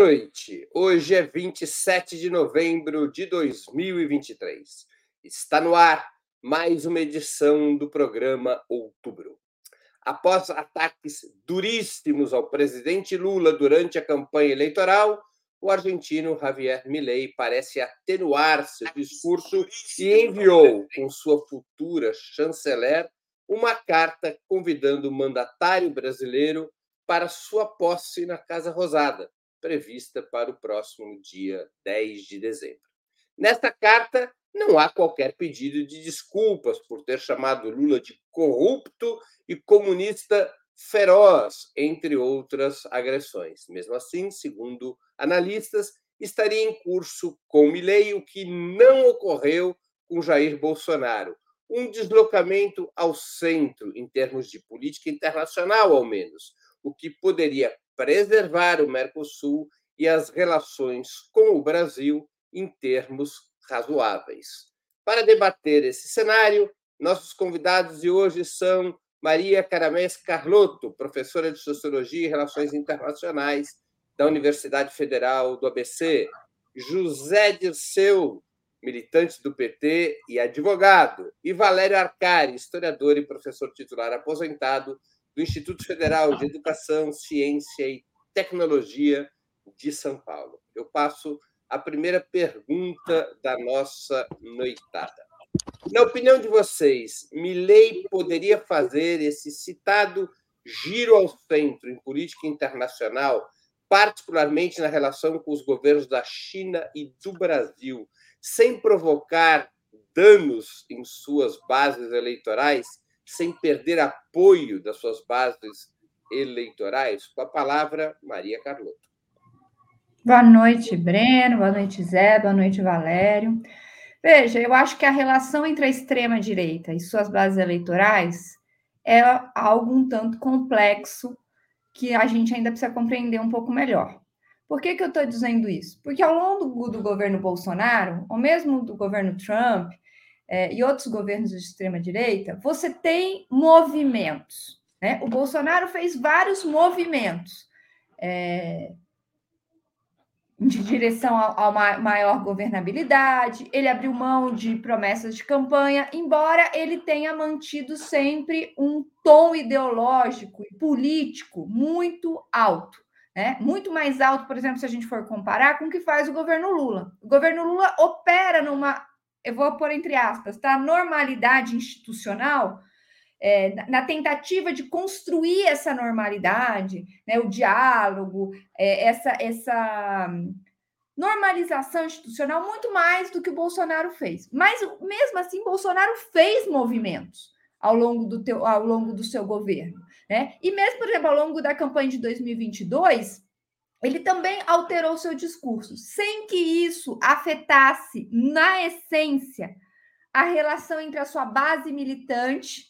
Boa noite. Hoje é 27 de novembro de 2023. Está no ar mais uma edição do programa Outubro. Após ataques duríssimos ao presidente Lula durante a campanha eleitoral, o argentino Javier Milei parece atenuar seu discurso e enviou, com sua futura chanceler, uma carta convidando o mandatário brasileiro para sua posse na Casa Rosada prevista para o próximo dia 10 de dezembro. Nesta carta, não há qualquer pedido de desculpas por ter chamado Lula de corrupto e comunista feroz, entre outras agressões. Mesmo assim, segundo analistas, estaria em curso com Milei o que não ocorreu com Jair Bolsonaro, um deslocamento ao centro em termos de política internacional, ao menos, o que poderia preservar o Mercosul e as relações com o Brasil em termos razoáveis. Para debater esse cenário, nossos convidados de hoje são Maria Caramés Carlotto, professora de Sociologia e Relações Internacionais da Universidade Federal do ABC, José Dirceu, militante do PT e advogado, e Valério Arcari, historiador e professor titular aposentado do Instituto Federal de Educação, Ciência e Tecnologia de São Paulo. Eu passo a primeira pergunta da nossa noitada. Na opinião de vocês, Milley poderia fazer esse citado giro ao centro em política internacional, particularmente na relação com os governos da China e do Brasil, sem provocar danos em suas bases eleitorais? Sem perder apoio das suas bases eleitorais? Com a palavra, Maria Carlotto. Boa noite, Breno. Boa noite, Zé. Boa noite, Valério. Veja, eu acho que a relação entre a extrema-direita e suas bases eleitorais é algo um tanto complexo que a gente ainda precisa compreender um pouco melhor. Por que, que eu estou dizendo isso? Porque ao longo do governo Bolsonaro, ou mesmo do governo Trump, é, e outros governos de extrema-direita, você tem movimentos. Né? O Bolsonaro fez vários movimentos é, de direção a, uma maior governabilidade, ele abriu mão de promessas de campanha, embora ele tenha mantido sempre um tom ideológico e político muito alto. Né? Muito mais alto, por exemplo, se a gente for comparar com o que faz o governo Lula. O governo Lula opera numa eu vou pôr entre aspas, tá? Normalidade institucional, é, na tentativa de construir essa normalidade, né, o diálogo, é, essa, essa normalização institucional, muito mais do que o Bolsonaro fez. Mas, mesmo assim, Bolsonaro fez movimentos ao longo do, teu, ao longo do seu governo. Né? E mesmo, por exemplo, ao longo da campanha de 2022, ele também alterou seu discurso, sem que isso afetasse, na essência, a relação entre a sua base militante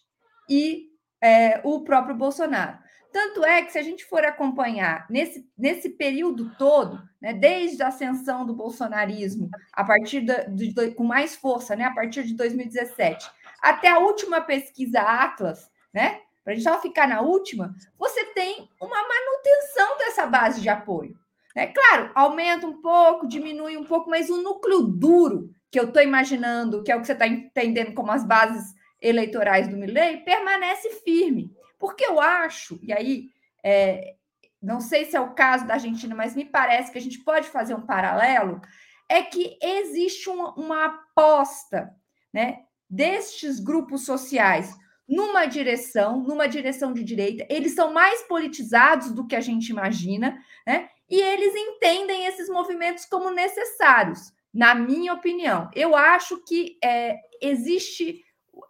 e é, o próprio Bolsonaro. Tanto é que, se a gente for acompanhar nesse, nesse período todo, né, desde a ascensão do bolsonarismo, a partir de, com mais força, né, a partir de 2017, até a última pesquisa Atlas, né, para a gente só ficar na última, você tem uma manutenção dessa base de apoio. É claro, aumenta um pouco, diminui um pouco, mas o núcleo duro que eu estou imaginando, que é o que você está entendendo como as bases eleitorais do Milley, permanece firme. Porque eu acho, e aí é, não sei se é o caso da Argentina, mas me parece que a gente pode fazer um paralelo, é que existe uma, uma aposta né, destes grupos sociais numa direção, numa direção de direita. Eles são mais politizados do que a gente imagina, né? E eles entendem esses movimentos como necessários, na minha opinião. Eu acho que é, existe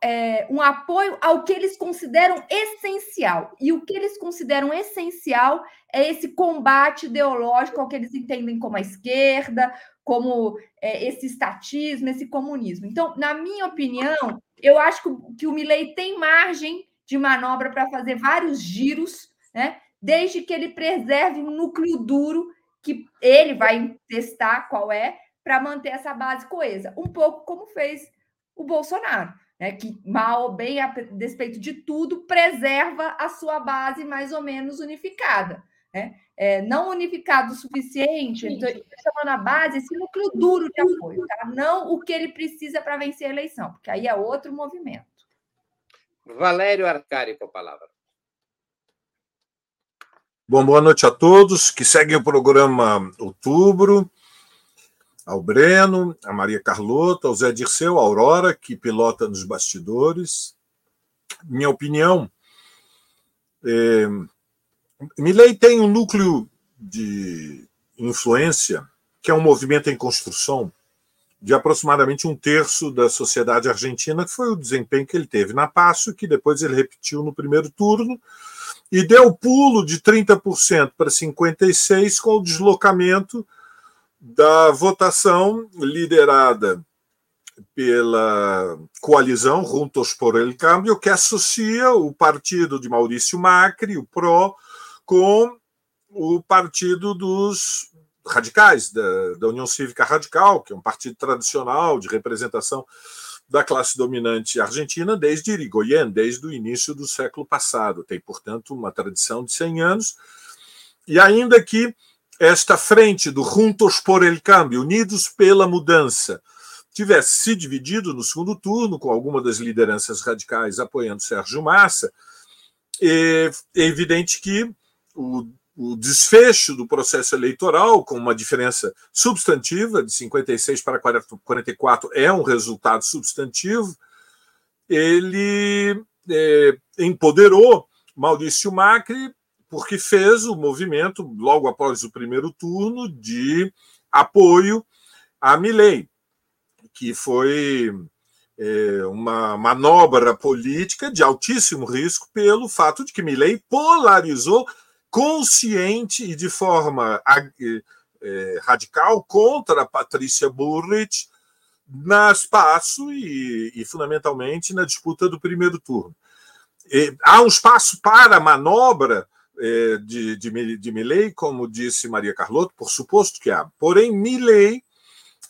é, um apoio ao que eles consideram essencial. E o que eles consideram essencial é esse combate ideológico ao que eles entendem como a esquerda, como é, esse estatismo, esse comunismo. Então, na minha opinião, eu acho que, o Milley tem margem de manobra para fazer vários giros, né? Desde que ele preserve um núcleo duro que ele vai testar qual é para manter essa base coesa, um pouco como fez o Bolsonaro, né? Que mal ou bem, a despeito de tudo, preserva a sua base mais ou menos unificada. Né? É, não unificado o suficiente, então, chamando a base, esse núcleo duro de apoio, tá? não o que ele precisa para vencer a eleição, porque aí é outro movimento. Valério Arcari com a palavra. Bom, boa noite a todos que seguem o programa Outubro, ao Breno, a Maria Carlota, ao Zé Dirceu, a Aurora, que pilota nos bastidores. Minha opinião, é, Milley tem um núcleo de influência que é um movimento em construção de aproximadamente um terço da sociedade argentina, que foi o desempenho que ele teve na Passo, que depois ele repetiu no primeiro turno, e deu pulo de 30% para 56% com o deslocamento da votação liderada pela coalizão Juntos por el Cambio, que associa o partido de Maurício Macri, o PRO, com o partido dos radicais, da, da União Cívica Radical, que é um partido tradicional de representação da classe dominante argentina desde Irigoyen, desde o início do século passado. Tem, portanto, uma tradição de 100 anos. E ainda que esta frente do Juntos por el Cambio, Unidos pela Mudança, tivesse se dividido no segundo turno, com alguma das lideranças radicais apoiando Sérgio Massa, é evidente que o o desfecho do processo eleitoral, com uma diferença substantiva, de 56 para 44, é um resultado substantivo, ele é, empoderou Maurício Macri, porque fez o movimento, logo após o primeiro turno, de apoio a Milley, que foi é, uma manobra política de altíssimo risco pelo fato de que Milley polarizou consciente e de forma é, radical contra Patrícia Burrich na espaço e, e, fundamentalmente na disputa do primeiro turno. E, há um espaço para manobra é, de, de, de Milley, como disse Maria Carlotto, por suposto que há. Porém, Milley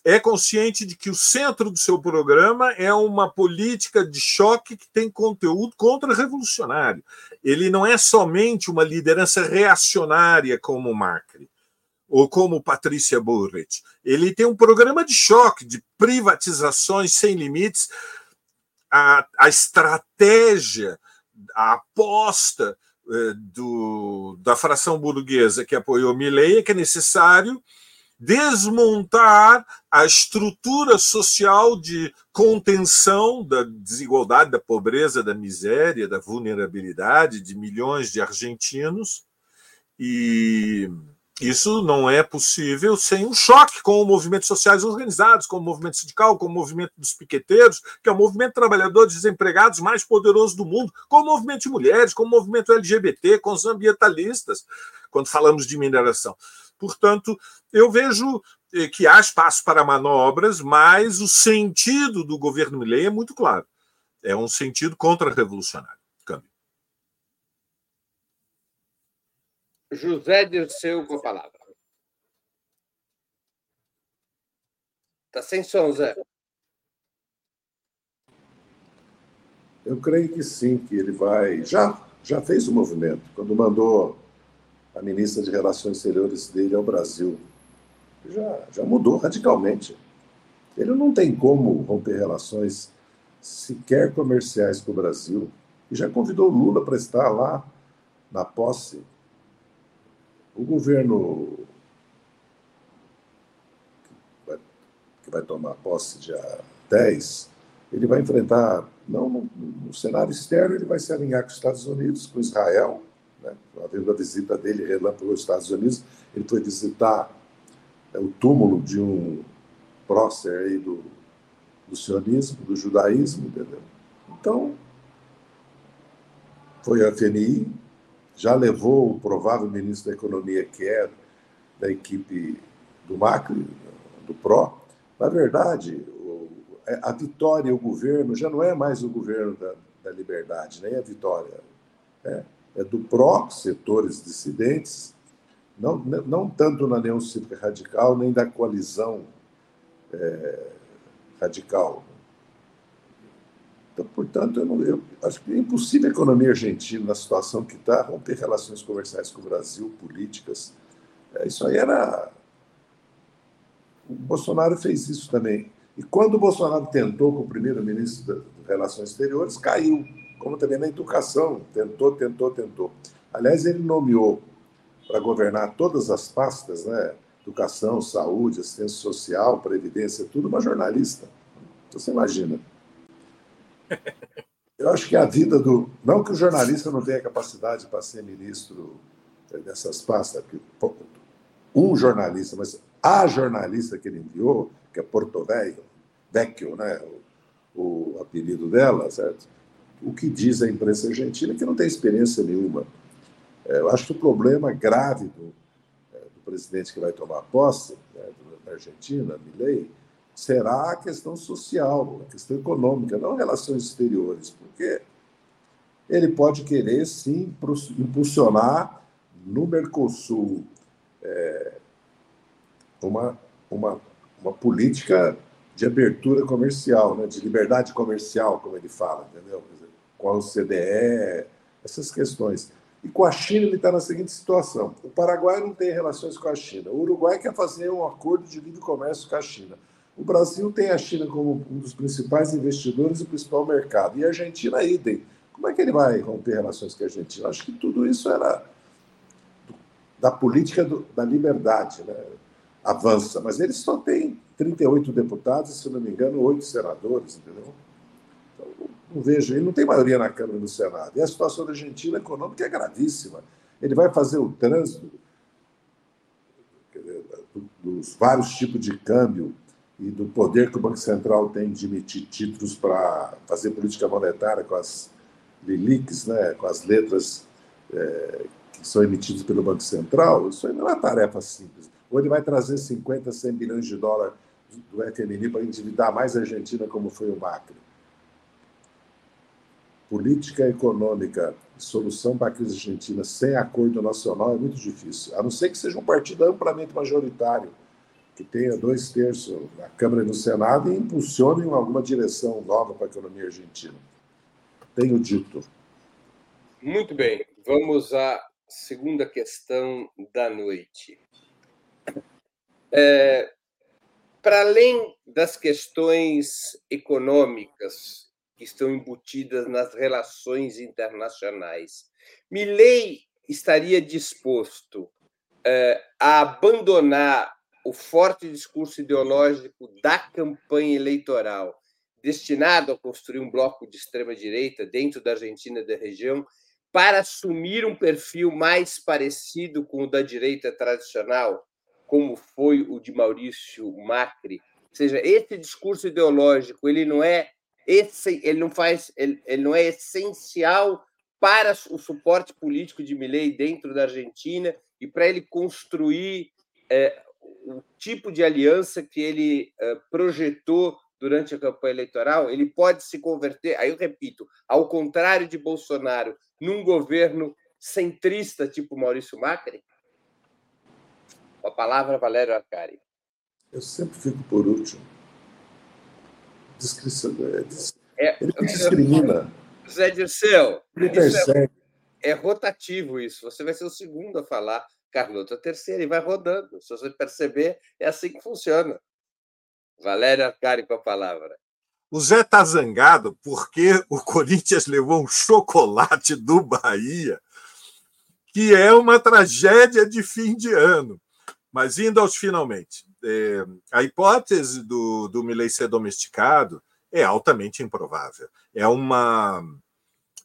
é consciente de que o centro do seu programa é uma política de choque que tem conteúdo contra-revolucionário. Ele não é somente uma liderança reacionária como Macri ou como Patrícia Burrich. Ele tem um programa de choque, de privatizações sem limites. A, a estratégia, a aposta eh, do, da fração burguesa que apoiou Milley é que é necessário desmontar a estrutura social de contenção da desigualdade, da pobreza, da miséria, da vulnerabilidade de milhões de argentinos. E isso não é possível sem um choque com movimentos sociais organizados, como o movimento sindical, como o movimento dos piqueteiros, que é o movimento de trabalhadores desempregados mais poderoso do mundo, com o movimento de mulheres, com o movimento LGBT, com os ambientalistas, quando falamos de mineração. Portanto, eu vejo eh, que há espaço para manobras, mas o sentido do governo Milley é muito claro. É um sentido contra-revolucionário. Câmbio. José Dirceu com a palavra. Está sem som, Zé. Eu creio que sim, que ele vai. Já, já fez o movimento. Quando mandou a ministra de Relações Exteriores dele ao Brasil. Já, já mudou radicalmente. Ele não tem como romper relações sequer comerciais com o Brasil. E já convidou Lula para estar lá na posse. O governo que vai, que vai tomar posse dia 10, ele vai enfrentar, não no, no cenário externo, ele vai se alinhar com os Estados Unidos, com Israel, né? Havendo a visita dele relâmpago aos Estados Unidos, ele foi visitar é, o túmulo de um prócer aí do, do sionismo, do judaísmo, entendeu? Então, foi a FNI, já levou o provável ministro da Economia, que é da equipe do Macri, do PRO. Na verdade, é, a vitória, o governo, já não é mais o governo da, da liberdade, nem a vitória. É, é do PRO, setores dissidentes, não, não tanto na União Cívica Radical, nem da coalizão é, radical. Então, portanto, eu, não, eu acho que é impossível a economia argentina, na situação que está, romper relações comerciais com o Brasil, políticas. É, isso aí era. O Bolsonaro fez isso também. E quando o Bolsonaro tentou com o primeiro-ministro das Relações Exteriores, caiu. Como também na educação, tentou, tentou, tentou. Aliás, ele nomeou para governar todas as pastas, né? Educação, saúde, assistência social, previdência, tudo uma jornalista. Você imagina. Eu acho que a vida do. Não que o jornalista não tenha capacidade para ser ministro dessas pastas, um jornalista, mas a jornalista que ele enviou, que é Porto Velho, Vecchio, né? O, o apelido dela, certo? O que diz a imprensa argentina que não tem experiência nenhuma. É, eu acho que o problema grave do, é, do presidente que vai tomar posse, né, da Argentina, Milei, será a questão social, a questão econômica, não relações exteriores, porque ele pode querer, sim, impulsionar no Mercosul é, uma, uma, uma política de abertura comercial, né, de liberdade comercial, como ele fala, entendeu? Com a OCDE, essas questões. E com a China ele está na seguinte situação: o Paraguai não tem relações com a China, o Uruguai quer fazer um acordo de livre comércio com a China. O Brasil tem a China como um dos principais investidores e principal mercado. E a Argentina, idem. Como é que ele vai romper relações com a Argentina? Acho que tudo isso era da política do, da liberdade, né? avança. Mas ele só tem 38 deputados, se não me engano, oito senadores, entendeu? Não vejo, ele não tem maioria na Câmara e no Senado. E a situação da Argentina econômica é gravíssima. Ele vai fazer o trânsito dos vários tipos de câmbio e do poder que o Banco Central tem de emitir títulos para fazer política monetária com as LILICs, né, com as letras é, que são emitidas pelo Banco Central, isso aí não é uma tarefa simples. Ou ele vai trazer 50, 100 bilhões de dólares do FMI para endividar mais a Argentina, como foi o Macri. Política econômica solução para a crise argentina sem acordo nacional é muito difícil, a não ser que seja um partido amplamente majoritário, que tenha dois terços na Câmara e no Senado e impulsione alguma direção nova para a economia argentina. Tenho dito. Muito bem, vamos à segunda questão da noite. É, para além das questões econômicas que estão embutidas nas relações internacionais, Milley estaria disposto é, a abandonar o forte discurso ideológico da campanha eleitoral, destinado a construir um bloco de extrema-direita dentro da Argentina e da região, para assumir um perfil mais parecido com o da direita tradicional, como foi o de Maurício Macri. Ou seja, esse discurso ideológico ele não é esse, ele não faz, ele, ele não é essencial para o suporte político de Milei dentro da Argentina e para ele construir é, o tipo de aliança que ele é, projetou durante a campanha eleitoral, ele pode se converter, aí eu repito, ao contrário de Bolsonaro, num governo centrista tipo Maurício Macri? A palavra, Valério Arcari. Eu sempre fico por último. Descrição, é, é, ele discrimina. Zé Dirceu, ele é persegue. É, é rotativo isso. Você vai ser o segundo a falar, Carlota a terceira, e vai rodando. Se você perceber, é assim que funciona. Valério Arcari com a palavra. O Zé está zangado porque o Corinthians levou um chocolate do Bahia, que é uma tragédia de fim de ano. Mas indo aos finalmente, é, a hipótese do, do Milley ser domesticado é altamente improvável. É uma,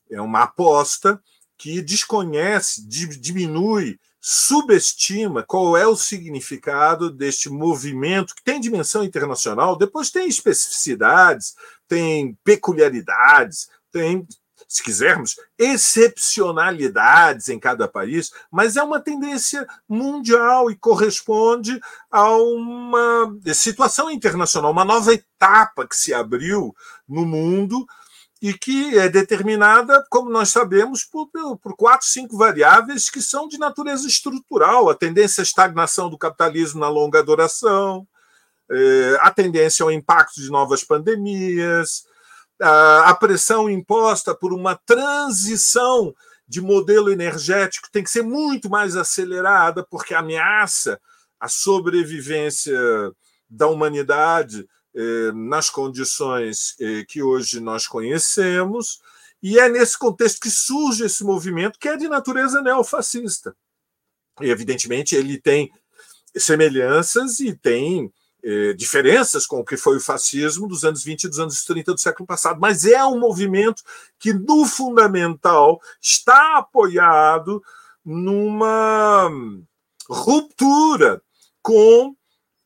é uma aposta que desconhece, diminui subestima qual é o significado deste movimento que tem dimensão internacional, depois tem especificidades, tem peculiaridades, tem, se quisermos, excepcionalidades em cada país, mas é uma tendência mundial e corresponde a uma situação internacional, uma nova etapa que se abriu no mundo e que é determinada, como nós sabemos, por, por quatro, cinco variáveis que são de natureza estrutural: a tendência à estagnação do capitalismo na longa duração, é, a tendência ao impacto de novas pandemias, a pressão imposta por uma transição de modelo energético tem que ser muito mais acelerada, porque ameaça a sobrevivência da humanidade eh, nas condições eh, que hoje nós conhecemos. E é nesse contexto que surge esse movimento, que é de natureza neofascista. E, evidentemente, ele tem semelhanças e tem eh, diferenças com o que foi o fascismo dos anos 20 e dos anos 30 do século passado, mas é um movimento que, no fundamental, está apoiado numa ruptura com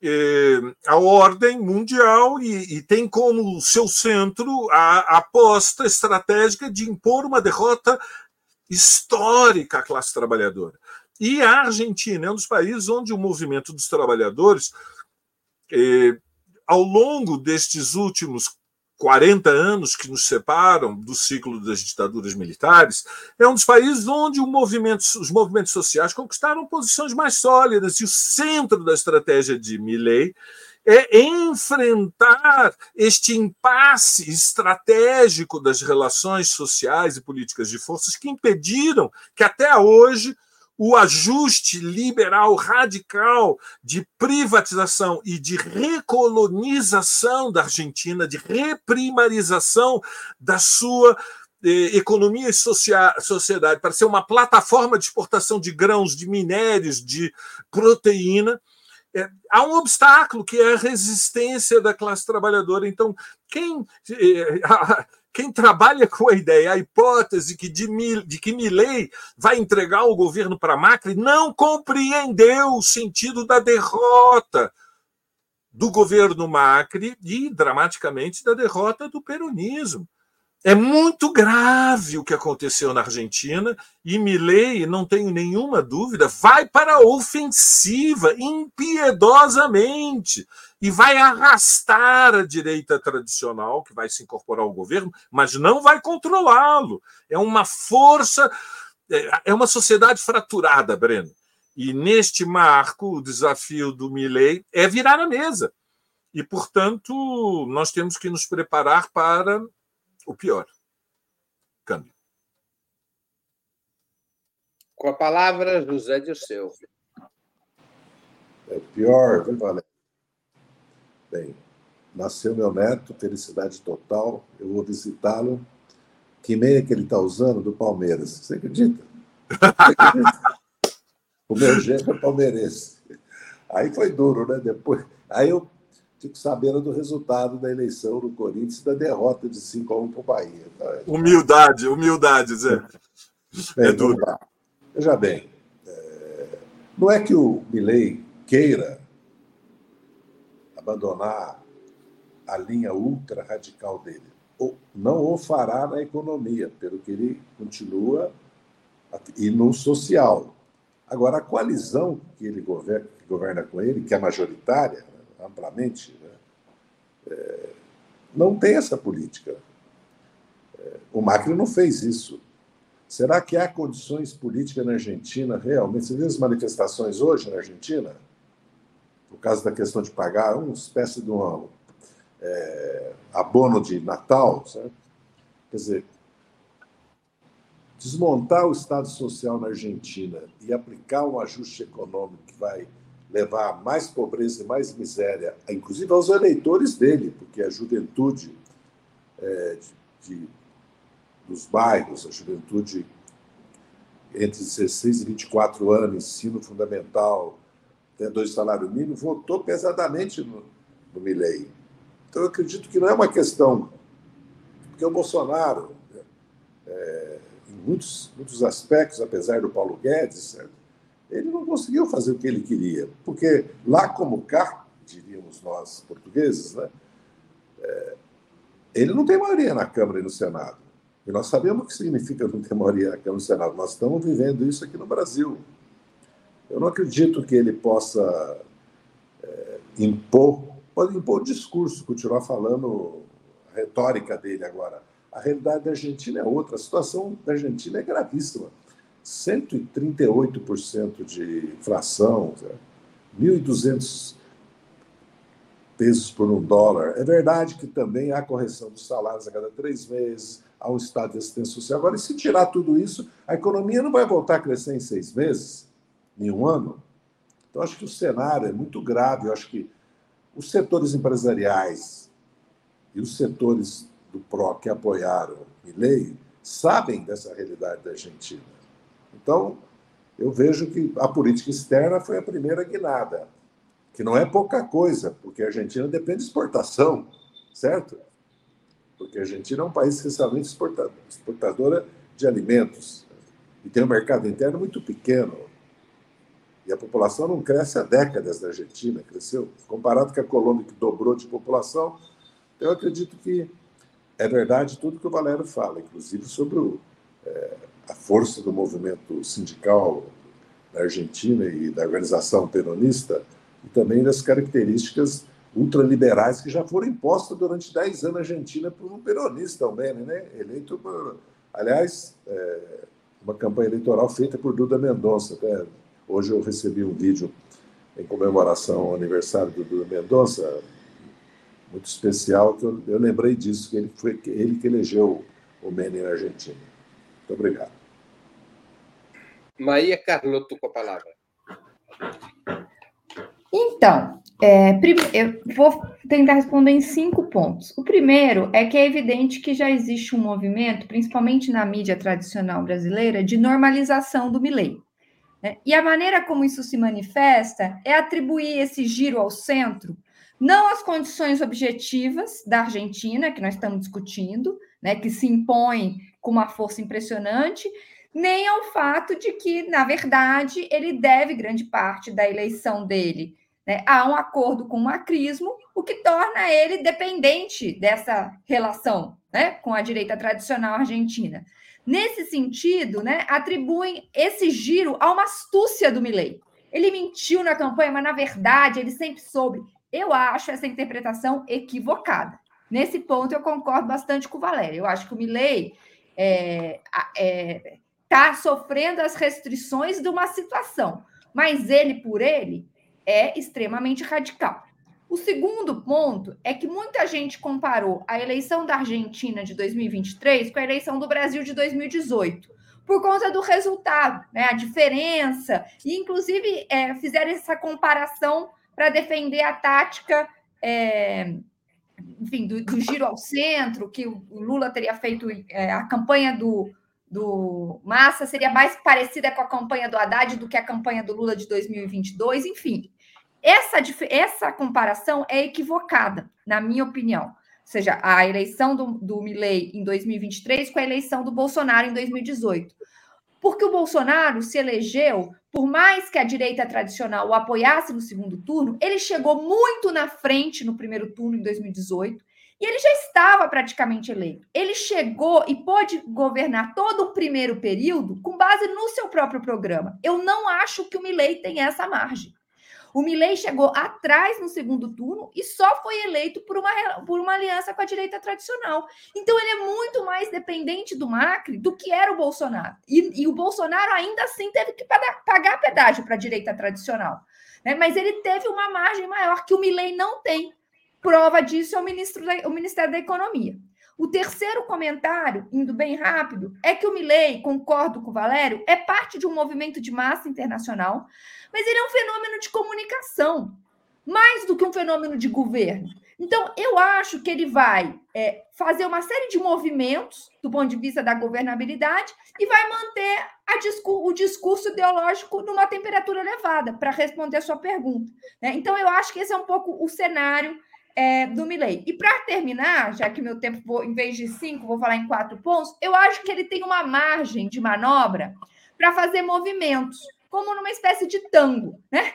eh, a ordem mundial e, e, tem como seu centro a, a aposta estratégica de impor uma derrota histórica à classe trabalhadora. E a Argentina é um dos países onde o movimento dos trabalhadores eh, ao longo destes últimos 40 anos que nos separam do ciclo das ditaduras militares, é um dos países onde movimento, os movimentos sociais conquistaram posições mais sólidas, e o centro da estratégia de Milley é enfrentar este impasse estratégico das relações sociais e políticas de forças que impediram que até hoje o ajuste liberal radical de privatização e de recolonização da Argentina, de reprimarização da sua eh, economia e sociedade, para ser uma plataforma de exportação de grãos, de minérios, de proteína. É, há um obstáculo que é a resistência da classe trabalhadora. Então, quem. Eh, quem trabalha com a ideia, a hipótese que de, de que Milley vai entregar o governo para Macri, não compreendeu o sentido da derrota do governo Macri e, dramaticamente, da derrota do peronismo. É muito grave o que aconteceu na Argentina e Milley, não tenho nenhuma dúvida, vai para a ofensiva impiedosamente e vai arrastar a direita tradicional que vai se incorporar ao governo, mas não vai controlá-lo. É uma força, é, é uma sociedade fraturada, Breno. E neste marco, o desafio do Milley é virar a mesa. E, portanto, nós temos que nos preparar para o pior. Câmbio. Com a palavra, José Dirceu. É o pior, viu, Valério? Bem, nasceu meu neto, felicidade total. Eu vou visitá-lo. Que meia que ele está usando do Palmeiras. Você acredita? O meu gênero é palmeirense. Aí foi duro, né? Depois, aí eu fico sabendo do resultado da eleição no Corinthians da derrota de 5 a 1 para o Bahia. Então, humildade, humildade, Zé. Bem, é duro. Veja bem, é... não é que o Milley queira abandonar a linha ultra radical dele. Ou não o fará na economia, pelo que ele continua e no social. Agora, a coalizão que ele governa, que governa com ele, que é majoritária, amplamente, né? é, não tem essa política. É, o Macri não fez isso. Será que há condições políticas na Argentina realmente? Você viu as manifestações hoje na Argentina? Por causa da questão de pagar uma espécie de um é, abono de Natal, certo? Quer dizer, desmontar o Estado Social na Argentina e aplicar um ajuste econômico que vai levar mais pobreza e mais miséria, inclusive aos eleitores dele, porque a juventude é, de, de, dos bairros, a juventude entre 16 e 24 anos, ensino fundamental, até dois salários mínimos, votou pesadamente no, no Milley. Então, eu acredito que não é uma questão. Porque o Bolsonaro, é, em muitos, muitos aspectos, apesar do Paulo Guedes, certo? Ele não conseguiu fazer o que ele queria, porque lá como cá, diríamos nós portugueses, né, é, ele não tem maioria na Câmara e no Senado. E nós sabemos o que significa não ter maioria na Câmara e no Senado. Nós estamos vivendo isso aqui no Brasil. Eu não acredito que ele possa é, impor, pode impor o discurso, continuar falando a retórica dele agora. A realidade da Argentina é outra, a situação da Argentina é gravíssima. 138% de inflação, 1.200 pesos por um dólar. É verdade que também há correção dos salários a cada três meses, há um estado de assistência social. Agora, e se tirar tudo isso, a economia não vai voltar a crescer em seis meses, em um ano? Então, acho que o cenário é muito grave. Eu acho que os setores empresariais e os setores do PRO que apoiaram lei sabem dessa realidade da Argentina. Então, eu vejo que a política externa foi a primeira guinada, que não é pouca coisa, porque a Argentina depende de exportação, certo? Porque a Argentina é um país essencialmente exportadora de alimentos e tem um mercado interno muito pequeno. E a população não cresce há décadas na Argentina, cresceu. Comparado com a Colômbia, que dobrou de população, eu acredito que é verdade tudo que o Valério fala, inclusive sobre o, é, a força do movimento sindical na Argentina e da organização peronista, e também das características ultraliberais que já foram impostas durante 10 anos na Argentina por um peronista também, né? eleito por, aliás, é, uma campanha eleitoral feita por Duda Mendonça. Até hoje eu recebi um vídeo em comemoração ao aniversário do Duda Mendonça, muito especial, que eu, eu lembrei disso, que ele foi ele que elegeu o Menem na Argentina. Muito obrigado. Maria Carlotto com a palavra. Então, é, eu vou tentar responder em cinco pontos. O primeiro é que é evidente que já existe um movimento, principalmente na mídia tradicional brasileira, de normalização do Milley. Né? E a maneira como isso se manifesta é atribuir esse giro ao centro não as condições objetivas da Argentina, que nós estamos discutindo, né, que se impõe com uma força impressionante, nem ao fato de que, na verdade, ele deve grande parte da eleição dele né, a um acordo com o macrismo, o que torna ele dependente dessa relação né, com a direita tradicional argentina. Nesse sentido, né, atribuem esse giro a uma astúcia do Milley. Ele mentiu na campanha, mas na verdade ele sempre soube. Eu acho essa interpretação equivocada. Nesse ponto, eu concordo bastante com o Valério. Eu acho que o Milley é, é, tá sofrendo as restrições de uma situação, mas ele, por ele, é extremamente radical. O segundo ponto é que muita gente comparou a eleição da Argentina de 2023 com a eleição do Brasil de 2018, por conta do resultado, né, a diferença, e inclusive é, fizeram essa comparação para defender a tática, é, enfim, do, do, giro ao centro, que o Lula teria feito é, a campanha do, do Massa seria mais parecida com a campanha do Haddad do que a campanha do Lula de 2022, enfim. Essa, essa comparação é equivocada, na minha opinião. Ou seja, a eleição do, do Milley em 2023 com a eleição do Bolsonaro em 2018. Porque o Bolsonaro se elegeu por mais que a direita tradicional o apoiasse no segundo turno, ele chegou muito na frente no primeiro turno em 2018 e ele já estava praticamente eleito. Ele chegou e pôde governar todo o primeiro período com base no seu próprio programa. Eu não acho que o Milley tem essa margem. O Milley chegou atrás no segundo turno e só foi eleito por uma, por uma aliança com a direita tradicional. Então, ele é muito mais dependente do Macri do que era o Bolsonaro. E, e o Bolsonaro ainda assim teve que pagar, pedágio para a direita tradicional. Né? Mas ele teve uma margem maior que o Milley não tem. Prova disso é o, ministro da, o Ministério da Economia. O terceiro comentário, indo bem rápido, é que o Milley, concordo com o Valério, é parte de um movimento de massa internacional, mas ele é um fenômeno de comunicação, mais do que um fenômeno de governo. Então, eu acho que ele vai é, fazer uma série de movimentos do ponto de vista da governabilidade e vai manter o discurso ideológico numa temperatura elevada, para responder a sua pergunta. Né? Então, eu acho que esse é um pouco o cenário é, do Milley. E para terminar, já que meu tempo, vou, em vez de cinco, vou falar em quatro pontos, eu acho que ele tem uma margem de manobra para fazer movimentos, como numa espécie de tango, né?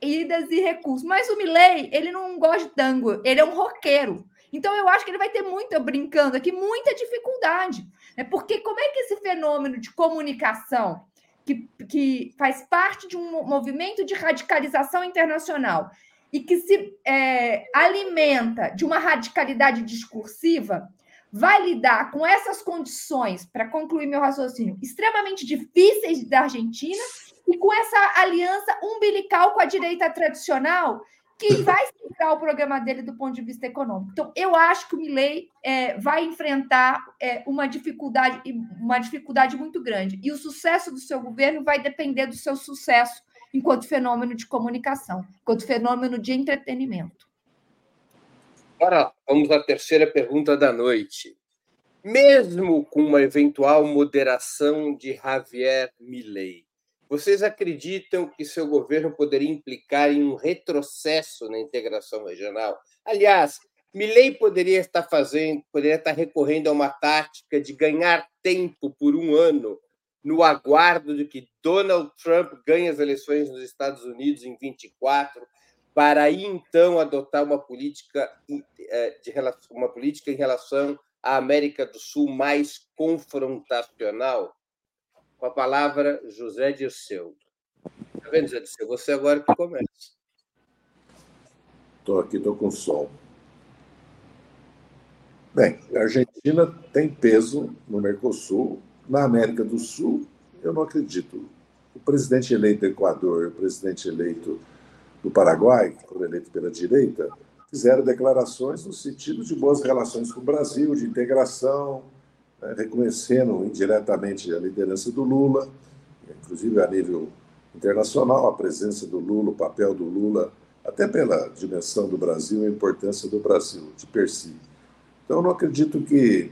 Idas e recursos. Mas o Milley, ele não gosta de tango, ele é um roqueiro. Então, eu acho que ele vai ter muita, brincando aqui, muita dificuldade. Né? Porque como é que esse fenômeno de comunicação, que, que faz parte de um movimento de radicalização internacional, e que se é, alimenta de uma radicalidade discursiva, vai lidar com essas condições, para concluir meu raciocínio, extremamente difíceis da Argentina e com essa aliança umbilical com a direita tradicional, que vai centrar o programa dele do ponto de vista econômico. Então, eu acho que o Milley é, vai enfrentar é, uma dificuldade, uma dificuldade muito grande. E o sucesso do seu governo vai depender do seu sucesso enquanto fenômeno de comunicação, enquanto fenômeno de entretenimento. Agora, vamos à terceira pergunta da noite. Mesmo com uma eventual moderação de Javier Milei, vocês acreditam que seu governo poderia implicar em um retrocesso na integração regional? Aliás, Milley poderia estar fazendo, poderia estar recorrendo a uma tática de ganhar tempo por um ano no aguardo de que Donald Trump ganhe as eleições nos Estados Unidos em 24, para aí então adotar uma política eh, de uma política em relação à América do Sul mais confrontacional? Com a palavra, José Dirceu. Está vendo, José Dirceu? Você agora que começa. Estou aqui, estou com sol. Bem, a Argentina tem peso no Mercosul. Na América do Sul, eu não acredito. O presidente eleito do Equador, o presidente eleito do Paraguai, que foram eleitos pela direita, fizeram declarações no sentido de boas relações com o Brasil, de integração, né, reconhecendo indiretamente a liderança do Lula, inclusive a nível internacional, a presença do Lula, o papel do Lula, até pela dimensão do Brasil e a importância do Brasil, de per si. Então, eu não acredito que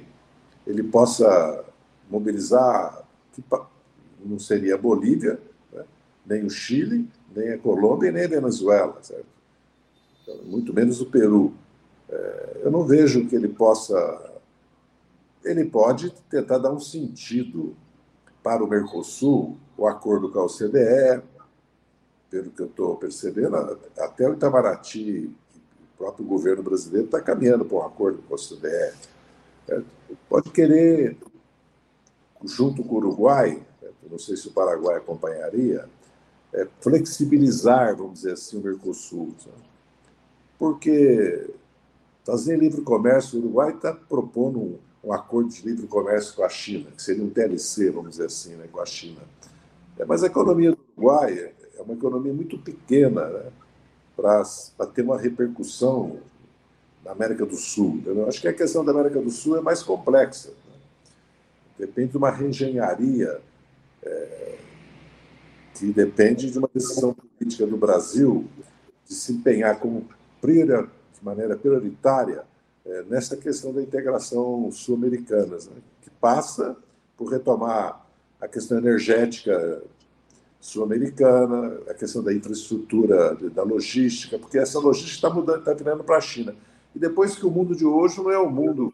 ele possa mobilizar, que não seria a Bolívia, né, nem o Chile, nem a Colômbia, nem a Venezuela, certo? Então, muito menos o Peru. É, eu não vejo que ele possa ele pode tentar dar um sentido para o Mercosul, o acordo com a OCDE, pelo que eu estou percebendo, até o Itamaraty, o próprio governo brasileiro está caminhando para um acordo com a OCDE. É, pode querer, junto com o Uruguai, é, não sei se o Paraguai acompanharia, é, flexibilizar, vamos dizer assim, o Mercosul. Sabe? Porque fazer livre comércio, o Uruguai está propondo um um acordo de livre comércio com a China, que seria um TLC, vamos dizer assim, né, com a China. É, mas a economia do Uruguai é uma economia muito pequena né, para ter uma repercussão na América do Sul. Eu acho que a questão da América do Sul é mais complexa. Depende de uma reengenharia é, que depende de uma decisão política do Brasil de se empenhar como priori, de maneira prioritária é, nessa questão da integração sul-americana, né, que passa por retomar a questão energética sul-americana, a questão da infraestrutura, da logística, porque essa logística está mudando, está virando para a China. E depois que o mundo de hoje não é o mundo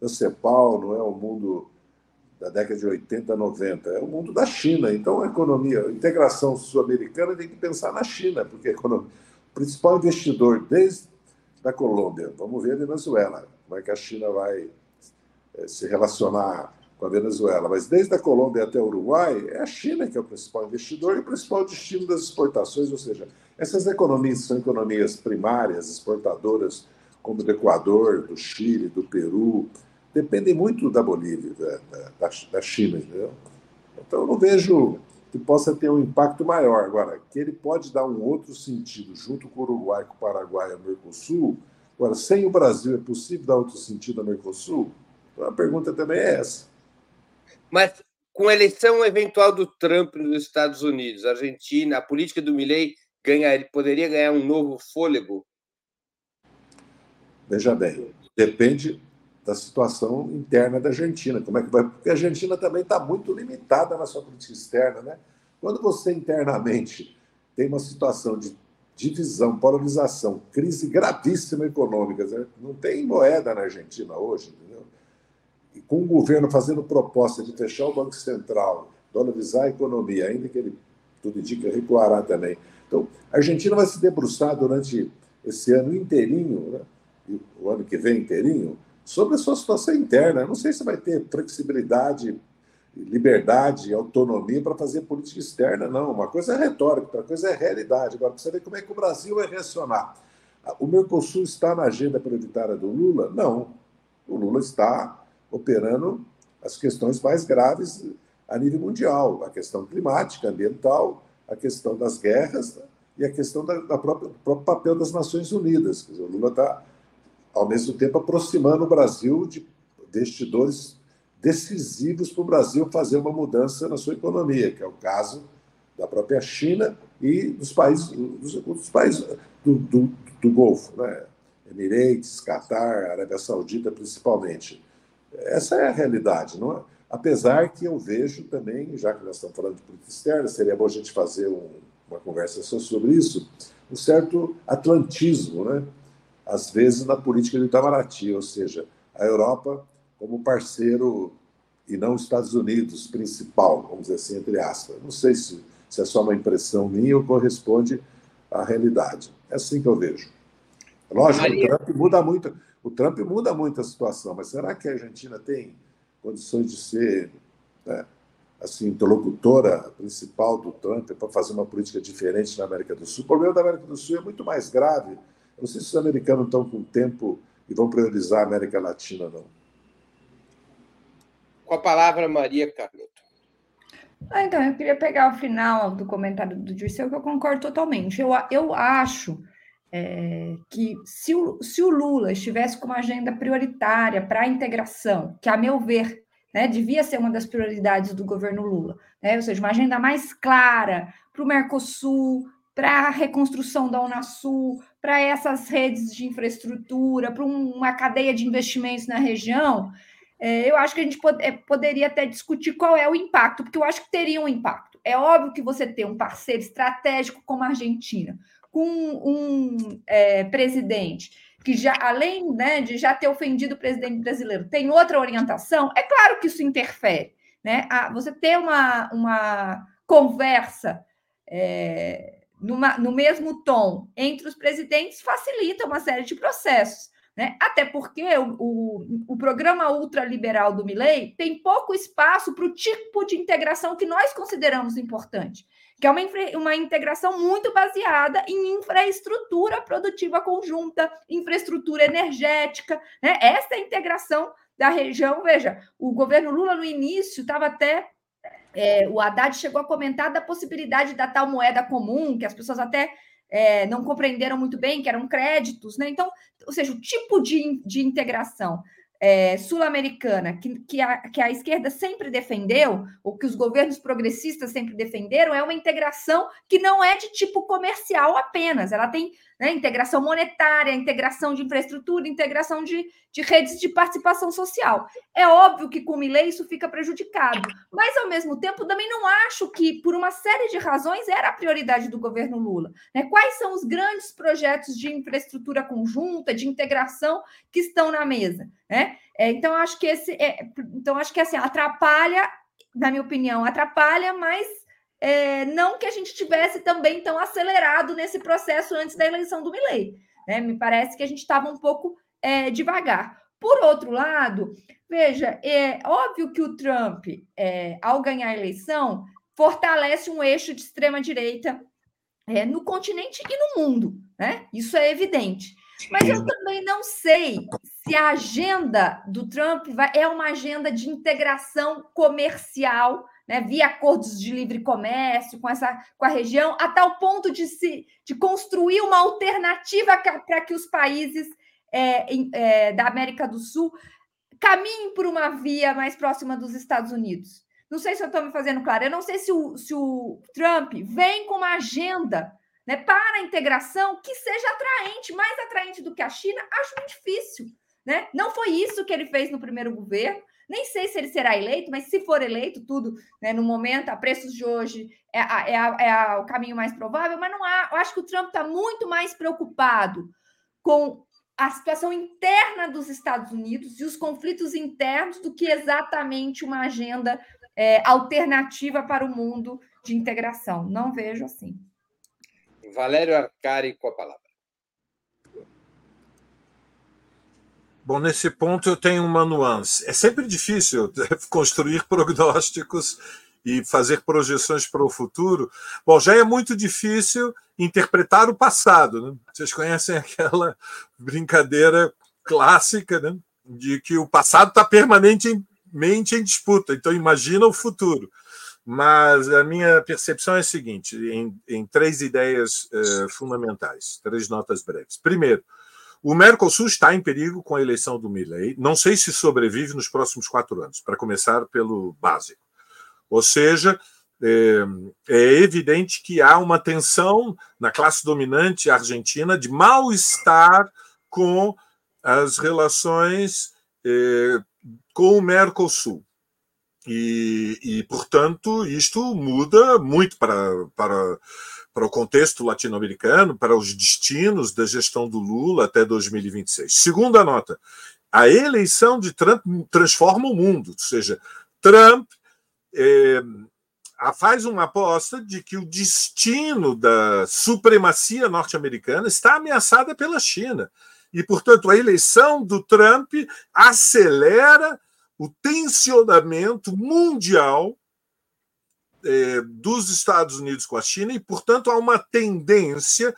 da CEPAL, não é o mundo da década de 80, 90, é o mundo da China. Então, a economia, a integração sul-americana tem que pensar na China, porque o principal investidor desde da Colômbia. Vamos ver a Venezuela, como é que a China vai eh, se relacionar com a Venezuela. Mas desde a Colômbia até o Uruguai, é a China que é o principal investidor e o principal destino das exportações, ou seja, essas economias são economias primárias, exportadoras, como do Equador, do Chile, do Peru, dependem muito da Bolívia, da, da, da China, entendeu? Então, eu não vejo que possa ter um impacto maior. Agora, que ele pode dar um outro sentido junto com o Uruguai, com o Paraguai e o Mercosul. Agora, sem o Brasil, é possível dar outro sentido ao Mercosul? Então, a pergunta também é essa. Mas com a eleição eventual do Trump nos Estados Unidos, a Argentina, a política do Milley ganhar, poderia ganhar um novo fôlego? Veja bem, depende da situação interna da Argentina. Como é que vai? Porque a Argentina também está muito limitada na sua política externa, né? Quando você internamente tem uma situação de divisão, polarização, crise gravíssima econômica, né? não tem moeda na Argentina hoje, entendeu? E com o governo fazendo proposta de fechar o Banco Central, dolarizar a economia, ainda que ele, tudo indica, recuará também. Então, a Argentina vai se debruçar durante esse ano inteirinho, né? o ano que vem inteirinho, sobre a sua situação interna. Eu não sei se vai ter flexibilidade, liberdade, autonomia para fazer política externa, não. Uma coisa é retórica, outra coisa é realidade. Agora, precisa ver como é que o Brasil vai reacionar. O Mercosul está na agenda prioritária do Lula? Não. O Lula está operando as questões mais graves a nível mundial, a questão climática, ambiental, a questão das guerras e a questão da, da própria, do próprio papel das Nações Unidas. Dizer, o Lula está, ao mesmo tempo, aproximando o Brasil de investidores decisivos para o Brasil fazer uma mudança na sua economia, que é o caso da própria China e dos países, dos, países do, do, do Golfo, né? Emirates, Catar, Arábia Saudita principalmente. Essa é a realidade, não é? Apesar que eu vejo também, já que nós estamos falando de política externa, seria bom a gente fazer um, uma conversa só sobre isso, um certo atlantismo, né? Às vezes na política de Itamaraty, ou seja, a Europa como parceiro e não os Estados Unidos principal, vamos dizer assim, entre aspas. Não sei se, se é só uma impressão minha ou corresponde à realidade. É assim que eu vejo. Lógico, Maria... o Trump muda muito, o Trump muda muito a situação, mas será que a Argentina tem condições de ser né, assim, interlocutora principal do Trump para fazer uma política diferente na América do Sul? O problema da América do Sul é muito mais grave. Não sei se os americanos estão com tempo e vão priorizar a América Latina, não. Com a palavra, Maria Carlota. Ah, então, eu queria pegar o final do comentário do Dirceu, que eu concordo totalmente. Eu, eu acho é, que se o, se o Lula estivesse com uma agenda prioritária para a integração, que, a meu ver, né, devia ser uma das prioridades do governo Lula, né, ou seja, uma agenda mais clara para o Mercosul, para a reconstrução da Unasul, para essas redes de infraestrutura, para uma cadeia de investimentos na região, é, eu acho que a gente é, poderia até discutir qual é o impacto, porque eu acho que teria um impacto. É óbvio que você ter um parceiro estratégico como a Argentina, com um é, presidente que já, além né, de já ter ofendido o presidente brasileiro, tem outra orientação, é claro que isso interfere. Né? você ter uma, uma conversa é, numa, no mesmo tom entre os presidentes facilita uma série de processos. Né? Até porque o, o, o programa ultraliberal do Milley tem pouco espaço para o tipo de integração que nós consideramos importante que é uma, uma integração muito baseada em infraestrutura produtiva conjunta, infraestrutura energética, né? Essa é a integração da região. Veja, o governo Lula no início estava até. É, o Haddad chegou a comentar da possibilidade da tal moeda comum, que as pessoas até é, não compreenderam muito bem, que eram créditos, né? Então, ou seja, o tipo de, de integração é, sul-americana que, que, a, que a esquerda sempre defendeu, ou que os governos progressistas sempre defenderam, é uma integração que não é de tipo comercial apenas, ela tem né, integração monetária, integração de infraestrutura, integração de, de redes de participação social. É óbvio que com o Milley isso fica prejudicado, mas ao mesmo tempo também não acho que, por uma série de razões, era a prioridade do governo Lula. Né? Quais são os grandes projetos de infraestrutura conjunta, de integração que estão na mesa? Né? É, então, acho que esse é, então acho que assim, atrapalha, na minha opinião, atrapalha, mas é, não que a gente tivesse também tão acelerado nesse processo antes da eleição do Milley. Né? Me parece que a gente estava um pouco é, devagar. Por outro lado, veja, é óbvio que o Trump, é, ao ganhar a eleição, fortalece um eixo de extrema-direita é, no continente e no mundo. Né? Isso é evidente. Mas eu também não sei se a agenda do Trump vai, é uma agenda de integração comercial né, via acordos de livre comércio com, essa, com a região, a tal ponto de, se, de construir uma alternativa para que os países é, é, da América do Sul caminhem por uma via mais próxima dos Estados Unidos. Não sei se eu estou me fazendo claro. Eu não sei se o, se o Trump vem com uma agenda né, para a integração que seja atraente, mais atraente do que a China. Acho muito difícil. Né? Não foi isso que ele fez no primeiro governo. Nem sei se ele será eleito, mas se for eleito, tudo né, no momento, a preços de hoje, é, é, é o caminho mais provável, mas não há. Eu acho que o Trump está muito mais preocupado com a situação interna dos Estados Unidos e os conflitos internos do que exatamente uma agenda é, alternativa para o mundo de integração. Não vejo assim. Valério Arcari com a palavra. Bom, nesse ponto eu tenho uma nuance. É sempre difícil construir prognósticos e fazer projeções para o futuro. Bom, já é muito difícil interpretar o passado. Né? Vocês conhecem aquela brincadeira clássica né? de que o passado está permanentemente em disputa, então imagina o futuro. mas a minha percepção é a seguinte, em, em três ideias uh, fundamentais, três notas breves. Primeiro, o Mercosul está em perigo com a eleição do Milley. Não sei se sobrevive nos próximos quatro anos, para começar pelo básico. Ou seja, é, é, evidente que há uma tensão na classe dominante argentina de mal-estar com as relações é, com o Mercosul. E, e, portanto, isto muda muito para, para, para o contexto latino-americano, para os destinos da gestão do Lula até 2026. Segunda nota: a eleição de Trump transforma o mundo, ou seja, Trump é, faz uma aposta de que o destino da supremacia norte-americana está ameaçada pela China. E, portanto, a eleição do Trump acelera o tensionamento mundial é, dos Estados Unidos com a China, e, portanto, há uma tendência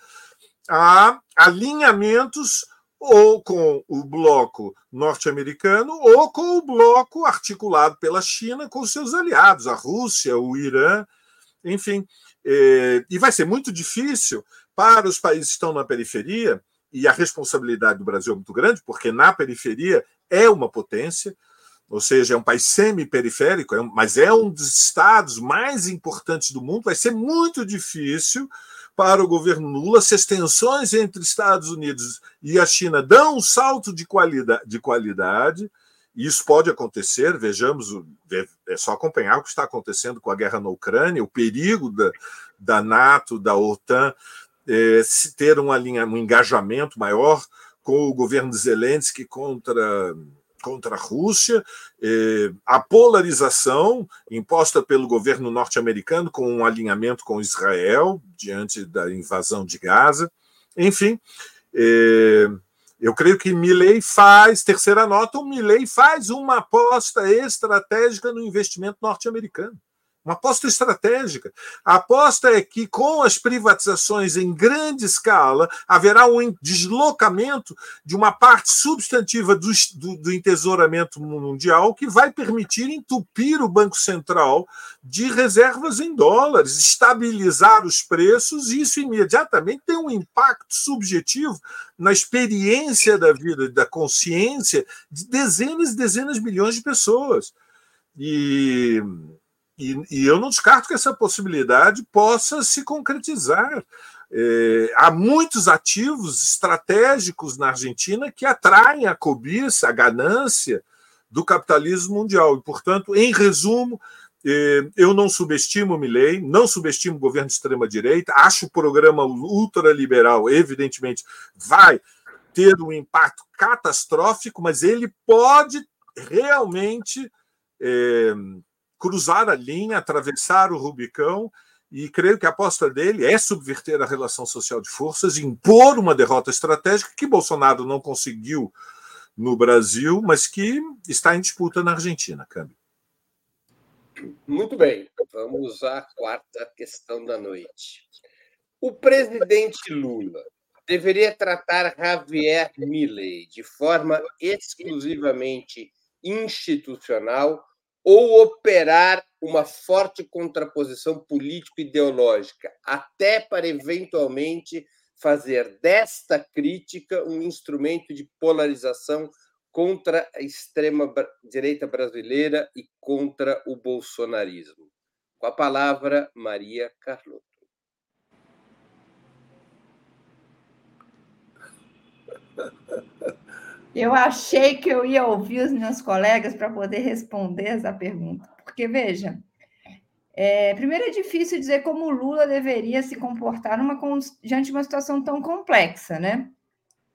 a alinhamentos ou com o bloco norte-americano ou com o bloco articulado pela China com seus aliados, a Rússia, o Irã, enfim. É, e vai ser muito difícil para os países que estão na periferia, e a responsabilidade do Brasil é muito grande, porque na periferia é uma potência, ou seja, é um país semi-periférico, é mas é um dos estados mais importantes do mundo. Vai ser muito difícil para o governo Lula se as tensões entre Estados Unidos e a China dão um salto de qualidade. De qualidade isso pode acontecer, vejamos, é só acompanhar o que está acontecendo com a guerra na Ucrânia, o perigo da, da NATO, da OTAN, é, se ter um, um engajamento maior com o governo Zelensky contra contra a Rússia, eh, a polarização imposta pelo governo norte-americano com um alinhamento com Israel diante da invasão de Gaza. Enfim, eh, eu creio que Milley faz, terceira nota, o Milley faz uma aposta estratégica no investimento norte-americano uma aposta estratégica. A aposta é que, com as privatizações em grande escala, haverá um deslocamento de uma parte substantiva do, do, do entesouramento mundial que vai permitir entupir o Banco Central de reservas em dólares, estabilizar os preços, e isso imediatamente tem um impacto subjetivo na experiência da vida, da consciência de dezenas e dezenas de milhões de pessoas. E e, e, eu não descarto que essa possibilidade possa se concretizar. É, há muitos ativos estratégicos na Argentina que atraem a cobiça, a ganância do capitalismo mundial. E, portanto, em resumo, é, eu não subestimo o Milley, não subestimo o governo de extrema-direita, acho o programa ultraliberal, evidentemente, vai ter um impacto catastrófico, mas ele pode realmente. É, cruzar a linha, atravessar o Rubicão, e creio que a aposta dele é subverter a relação social de forças, impor uma derrota estratégica que Bolsonaro não conseguiu no Brasil, mas que está em disputa na Argentina, Câmbio. Muito bem, vamos à quarta questão da noite. O presidente Lula deveria tratar Javier Milei de forma exclusivamente institucional ou operar uma forte contraposição político-ideológica, até para eventualmente fazer desta crítica um instrumento de polarização contra a extrema-direita brasileira e contra o bolsonarismo. Com a palavra, Maria Carlotto. Eu achei que eu ia ouvir os meus colegas para poder responder essa pergunta, porque veja, é, primeiro é difícil dizer como o Lula deveria se comportar numa, diante de uma situação tão complexa, né?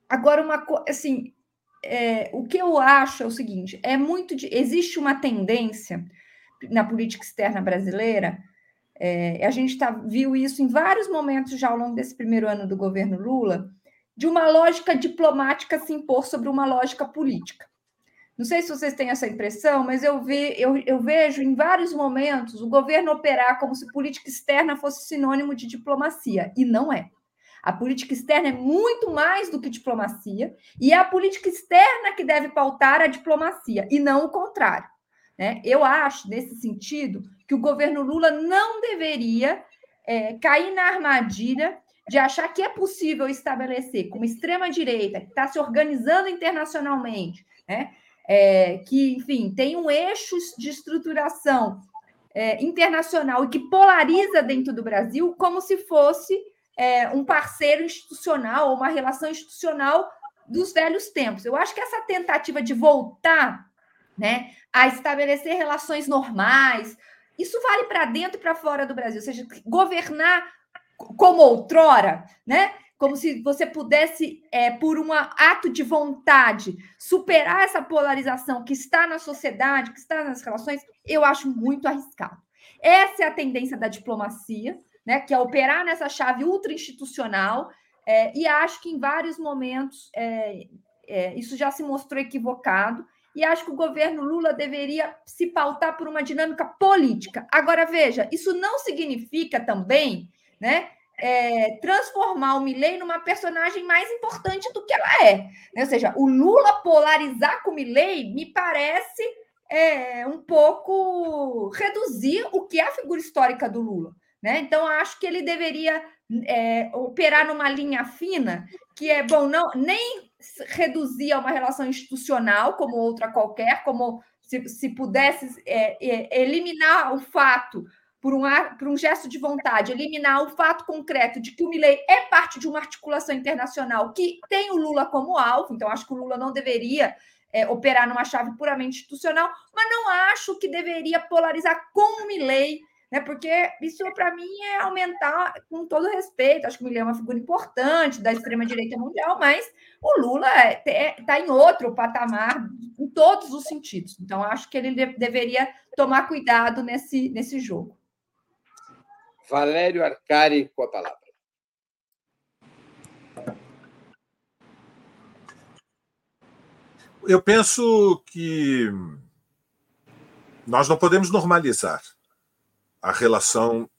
Agora, uma assim, é, o que eu acho é o seguinte: é muito de, existe uma tendência na política externa brasileira. É, a gente tá, viu isso em vários momentos já ao longo desse primeiro ano do governo Lula, de uma lógica diplomática se impor sobre uma lógica política. Não sei se vocês têm essa impressão, mas eu, ve, eu, eu vejo em vários momentos o governo operar como se política externa fosse sinônimo de diplomacia, e não é. A política externa é muito mais do que diplomacia, e é a política externa que deve pautar a diplomacia, e não o contrário. Né? Eu acho, nesse sentido, que o governo Lula não deveria é, cair na armadilha de achar que é possível estabelecer com uma extrema-direita que está se organizando internacionalmente, né? É, que, enfim, tem um eixo de estruturação é, internacional e que polariza dentro do Brasil como se fosse é, um parceiro institucional uma relação institucional dos velhos tempos. Eu acho que essa tentativa de voltar né, a estabelecer relações normais, isso vale para dentro e para fora do Brasil, ou seja, governar como outrora, né? Como se você pudesse, é, por um ato de vontade, superar essa polarização que está na sociedade, que está nas relações, eu acho muito arriscado. Essa é a tendência da diplomacia, né? Que é operar nessa chave ultra-institucional, é, e acho que em vários momentos é, é isso já se mostrou equivocado e acho que o governo Lula deveria se pautar por uma dinâmica política. Agora, veja, isso não significa também né, é, transformar o Milley numa personagem mais importante do que ela é. Né? Ou seja, o Lula polarizar com o Milley me parece é, um pouco reduzir o que é a figura histórica do Lula. Né? Então, acho que ele deveria é, operar numa linha fina, que é bom, não nem reduzir a uma relação institucional como outra qualquer, como se, se pudesse é, é, eliminar o fato, por um, por um gesto de vontade, eliminar o fato concreto de que o Milley é parte de uma articulação internacional que tem o Lula como alvo, então acho que o Lula não deveria é, operar numa chave puramente institucional, mas não acho que deveria polarizar com o Milley né? Porque isso para mim é aumentar, com todo respeito, acho que o Milhão é uma figura importante da extrema-direita mundial, mas o Lula está é, é, em outro patamar em todos os sentidos. Então, acho que ele de, deveria tomar cuidado nesse, nesse jogo. Valério Arcari com a palavra. Eu penso que nós não podemos normalizar a relação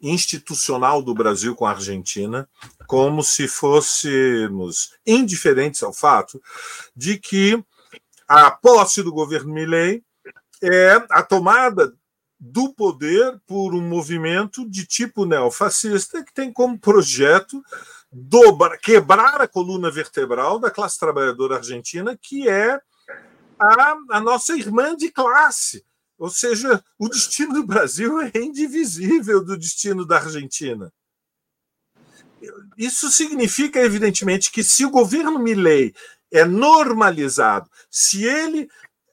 institucional do Brasil com a Argentina, como se fôssemos indiferentes ao fato de que a posse do governo Milei é a tomada do poder por um movimento de tipo neofascista que tem como projeto dobra, quebrar a coluna vertebral da classe trabalhadora argentina, que é a, a nossa irmã de classe ou seja, o destino do Brasil é indivisível do destino da Argentina. Isso significa, evidentemente, que se o governo Milley é normalizado, se ele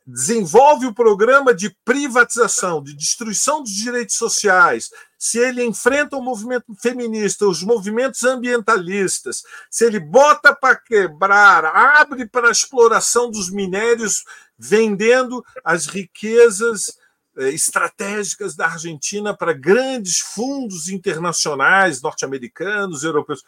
desenvolve o programa de privatização, de destruição dos direitos sociais, se ele enfrenta o movimento feminista, os movimentos ambientalistas, se ele bota para quebrar, abre para a exploração dos minérios vendendo as riquezas eh, estratégicas da Argentina para grandes fundos internacionais, norte-americanos, europeus.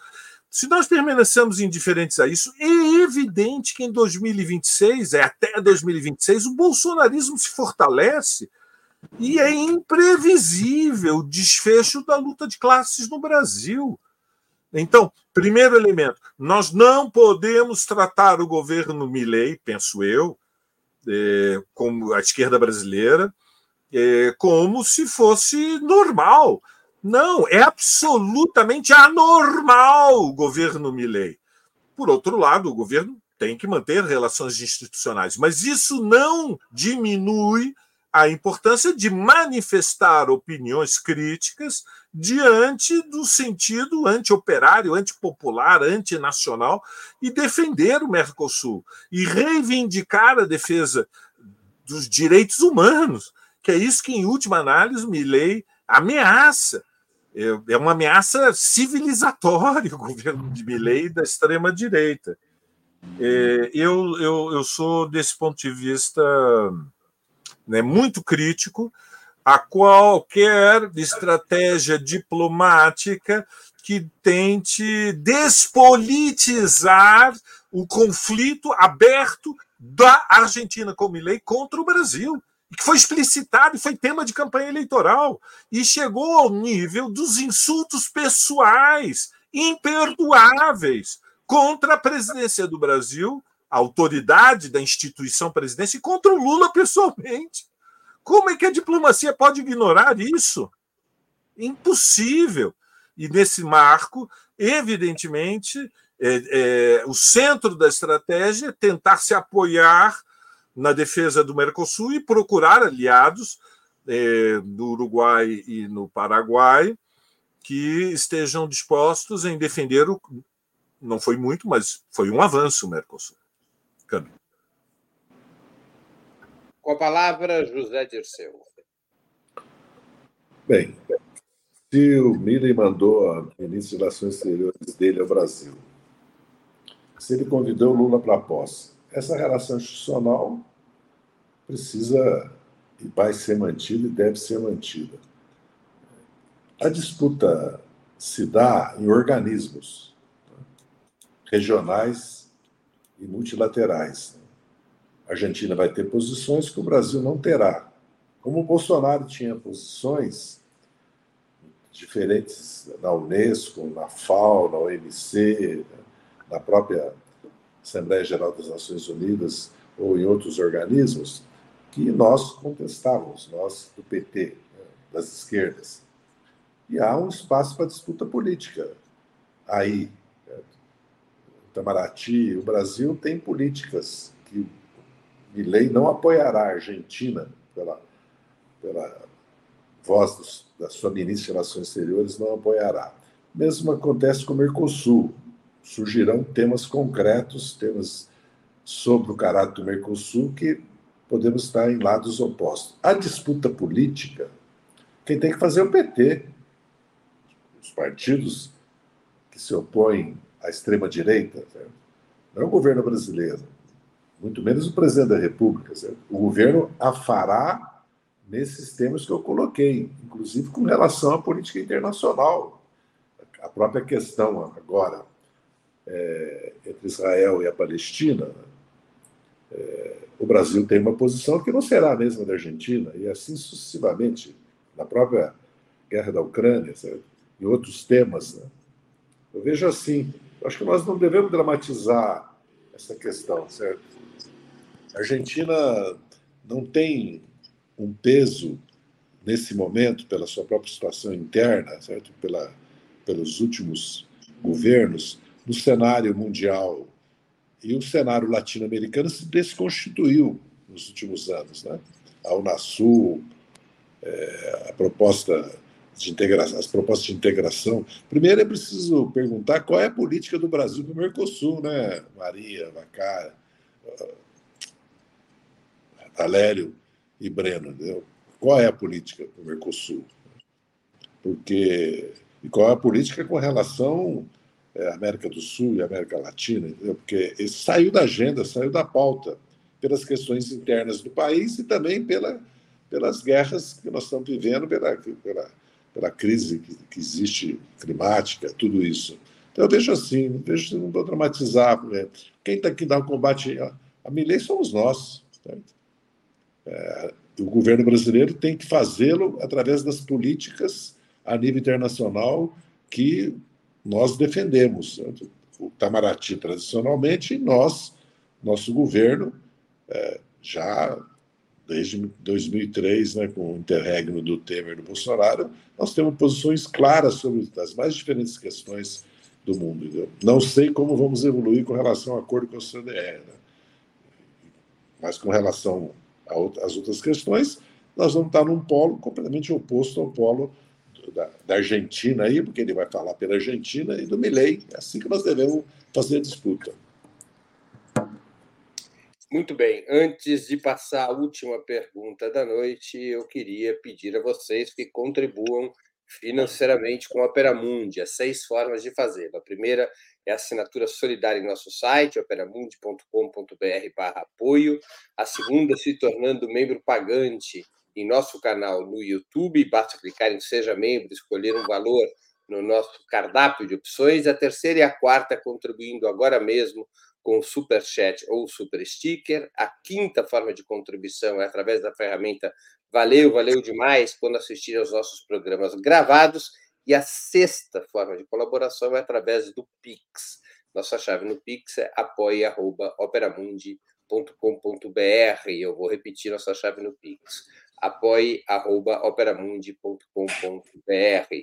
Se nós permanecemos indiferentes a isso, é evidente que em 2026, é até 2026, o bolsonarismo se fortalece e é imprevisível o desfecho da luta de classes no Brasil. Então, primeiro elemento, nós não podemos tratar o governo Milley, penso eu, é, como a esquerda brasileira, é, como se fosse normal. Não, é absolutamente anormal o governo Milley. Por outro lado, o governo tem que manter relações institucionais, mas isso não diminui a importância de manifestar opiniões críticas diante do sentido anti-operário, antipopular, antinacional e defender o Mercosul e reivindicar a defesa dos direitos humanos, que é isso que, em última análise, Milley ameaça. É, uma ameaça civilizatória o governo de Milley da extrema-direita. É, eu, eu, eu sou, desse ponto de vista, né, muito crítico a qualquer estratégia diplomática que tente despolitizar o conflito aberto da Argentina com Milei contra o Brasil, que foi explicitado e foi tema de campanha eleitoral e chegou ao nível dos insultos pessoais imperdoáveis contra a presidência do Brasil a autoridade da instituição presidência e contra o Lula pessoalmente. Como é que a diplomacia pode ignorar isso? Impossível. E nesse marco, evidentemente, é, é, o centro da estratégia é tentar se apoiar na defesa do Mercosul e procurar aliados é, do Uruguai e no Paraguai que estejam dispostos em defender o. Não foi muito, mas foi um avanço o Mercosul. Câmbio. Com a palavra, José Dirceu. Bem, se o Milley mandou a ministra de Relações Exteriores dele ao Brasil, se ele convidou o Lula para a posse, essa relação institucional precisa e vai ser mantida e deve ser mantida. A disputa se dá em organismos regionais e multilaterais. A Argentina vai ter posições que o Brasil não terá. Como o Bolsonaro tinha posições diferentes na Unesco, na FAO, na OMC, na própria Assembleia Geral das Nações Unidas ou em outros organismos, que nós contestávamos, nós do PT, né, das esquerdas. E há um espaço para disputa política aí. Né? Itamaraty, o Brasil tem políticas que Milei não apoiará a Argentina pela, pela voz dos, da sua ministra de Relações Exteriores, não apoiará. Mesmo acontece com o Mercosul. Surgirão temas concretos, temas sobre o caráter do Mercosul que podemos estar em lados opostos. A disputa política, quem tem que fazer é o PT. Os partidos que se opõem à extrema-direita, não é o governo brasileiro, muito menos o presidente da República. Certo? O governo a fará nesses temas que eu coloquei, inclusive com relação à política internacional. A própria questão agora é, entre Israel e a Palestina. É, o Brasil tem uma posição que não será a mesma da Argentina, e assim sucessivamente, na própria guerra da Ucrânia, e outros temas. Né? Eu vejo assim, acho que nós não devemos dramatizar essa questão, certo? A Argentina não tem um peso nesse momento pela sua própria situação interna, certo? Pela, pelos últimos governos, no cenário mundial e o cenário latino-americano se desconstituiu nos últimos anos. Né? A Unasul, é, a proposta de integração, as propostas de integração. Primeiro é preciso perguntar qual é a política do Brasil para o Mercosul, né? Maria, Vacara, Valério e Breno. Entendeu? Qual é a política para o Mercosul? Porque. E qual é a política com relação é, América do Sul e América Latina, entendeu? porque isso saiu da agenda, saiu da pauta, pelas questões internas do país e também pela, pelas guerras que nós estamos vivendo, pela, pela, pela crise que, que existe climática, tudo isso. Então eu vejo assim, não vejo não vou dramatizar. Né? Quem está aqui dar o combate a, Milei somos nós. É, o governo brasileiro tem que fazê-lo através das políticas a nível internacional que nós defendemos o Itamaraty tradicionalmente e nós, nosso governo, é, já desde 2003, né, com o interregno do Temer e do Bolsonaro, nós temos posições claras sobre as mais diferentes questões do mundo. Entendeu? Não sei como vamos evoluir com relação ao acordo com a CDE, né? mas com relação às outras questões, nós vamos estar num polo completamente oposto ao polo da, da, Argentina aí, porque ele vai falar pela Argentina, e do Milley. É assim que nós devemos fazer a disputa. Muito bem. Antes de passar a última pergunta da noite, eu queria pedir a vocês que contribuam financeiramente com a Opera Mundi. Há seis formas de fazê-lo. A primeira é a assinatura solidária em nosso site, operamundi.com.br apoio. A segunda, se tornando membro pagante em nosso canal no YouTube. Basta clicar em Seja Membro, escolher um valor no nosso cardápio de opções. A terceira e a quarta, contribuindo agora mesmo com Super Chat ou Super Sticker. A quinta forma de contribuição é através da ferramenta Valeu, valeu demais quando assistir aos nossos programas gravados. E a sexta forma de colaboração é através do Pix. Nossa chave no Pix é apoia.operamundi.com.br. Eu vou repetir nossa chave no Pix apoie.operamundi.com.br.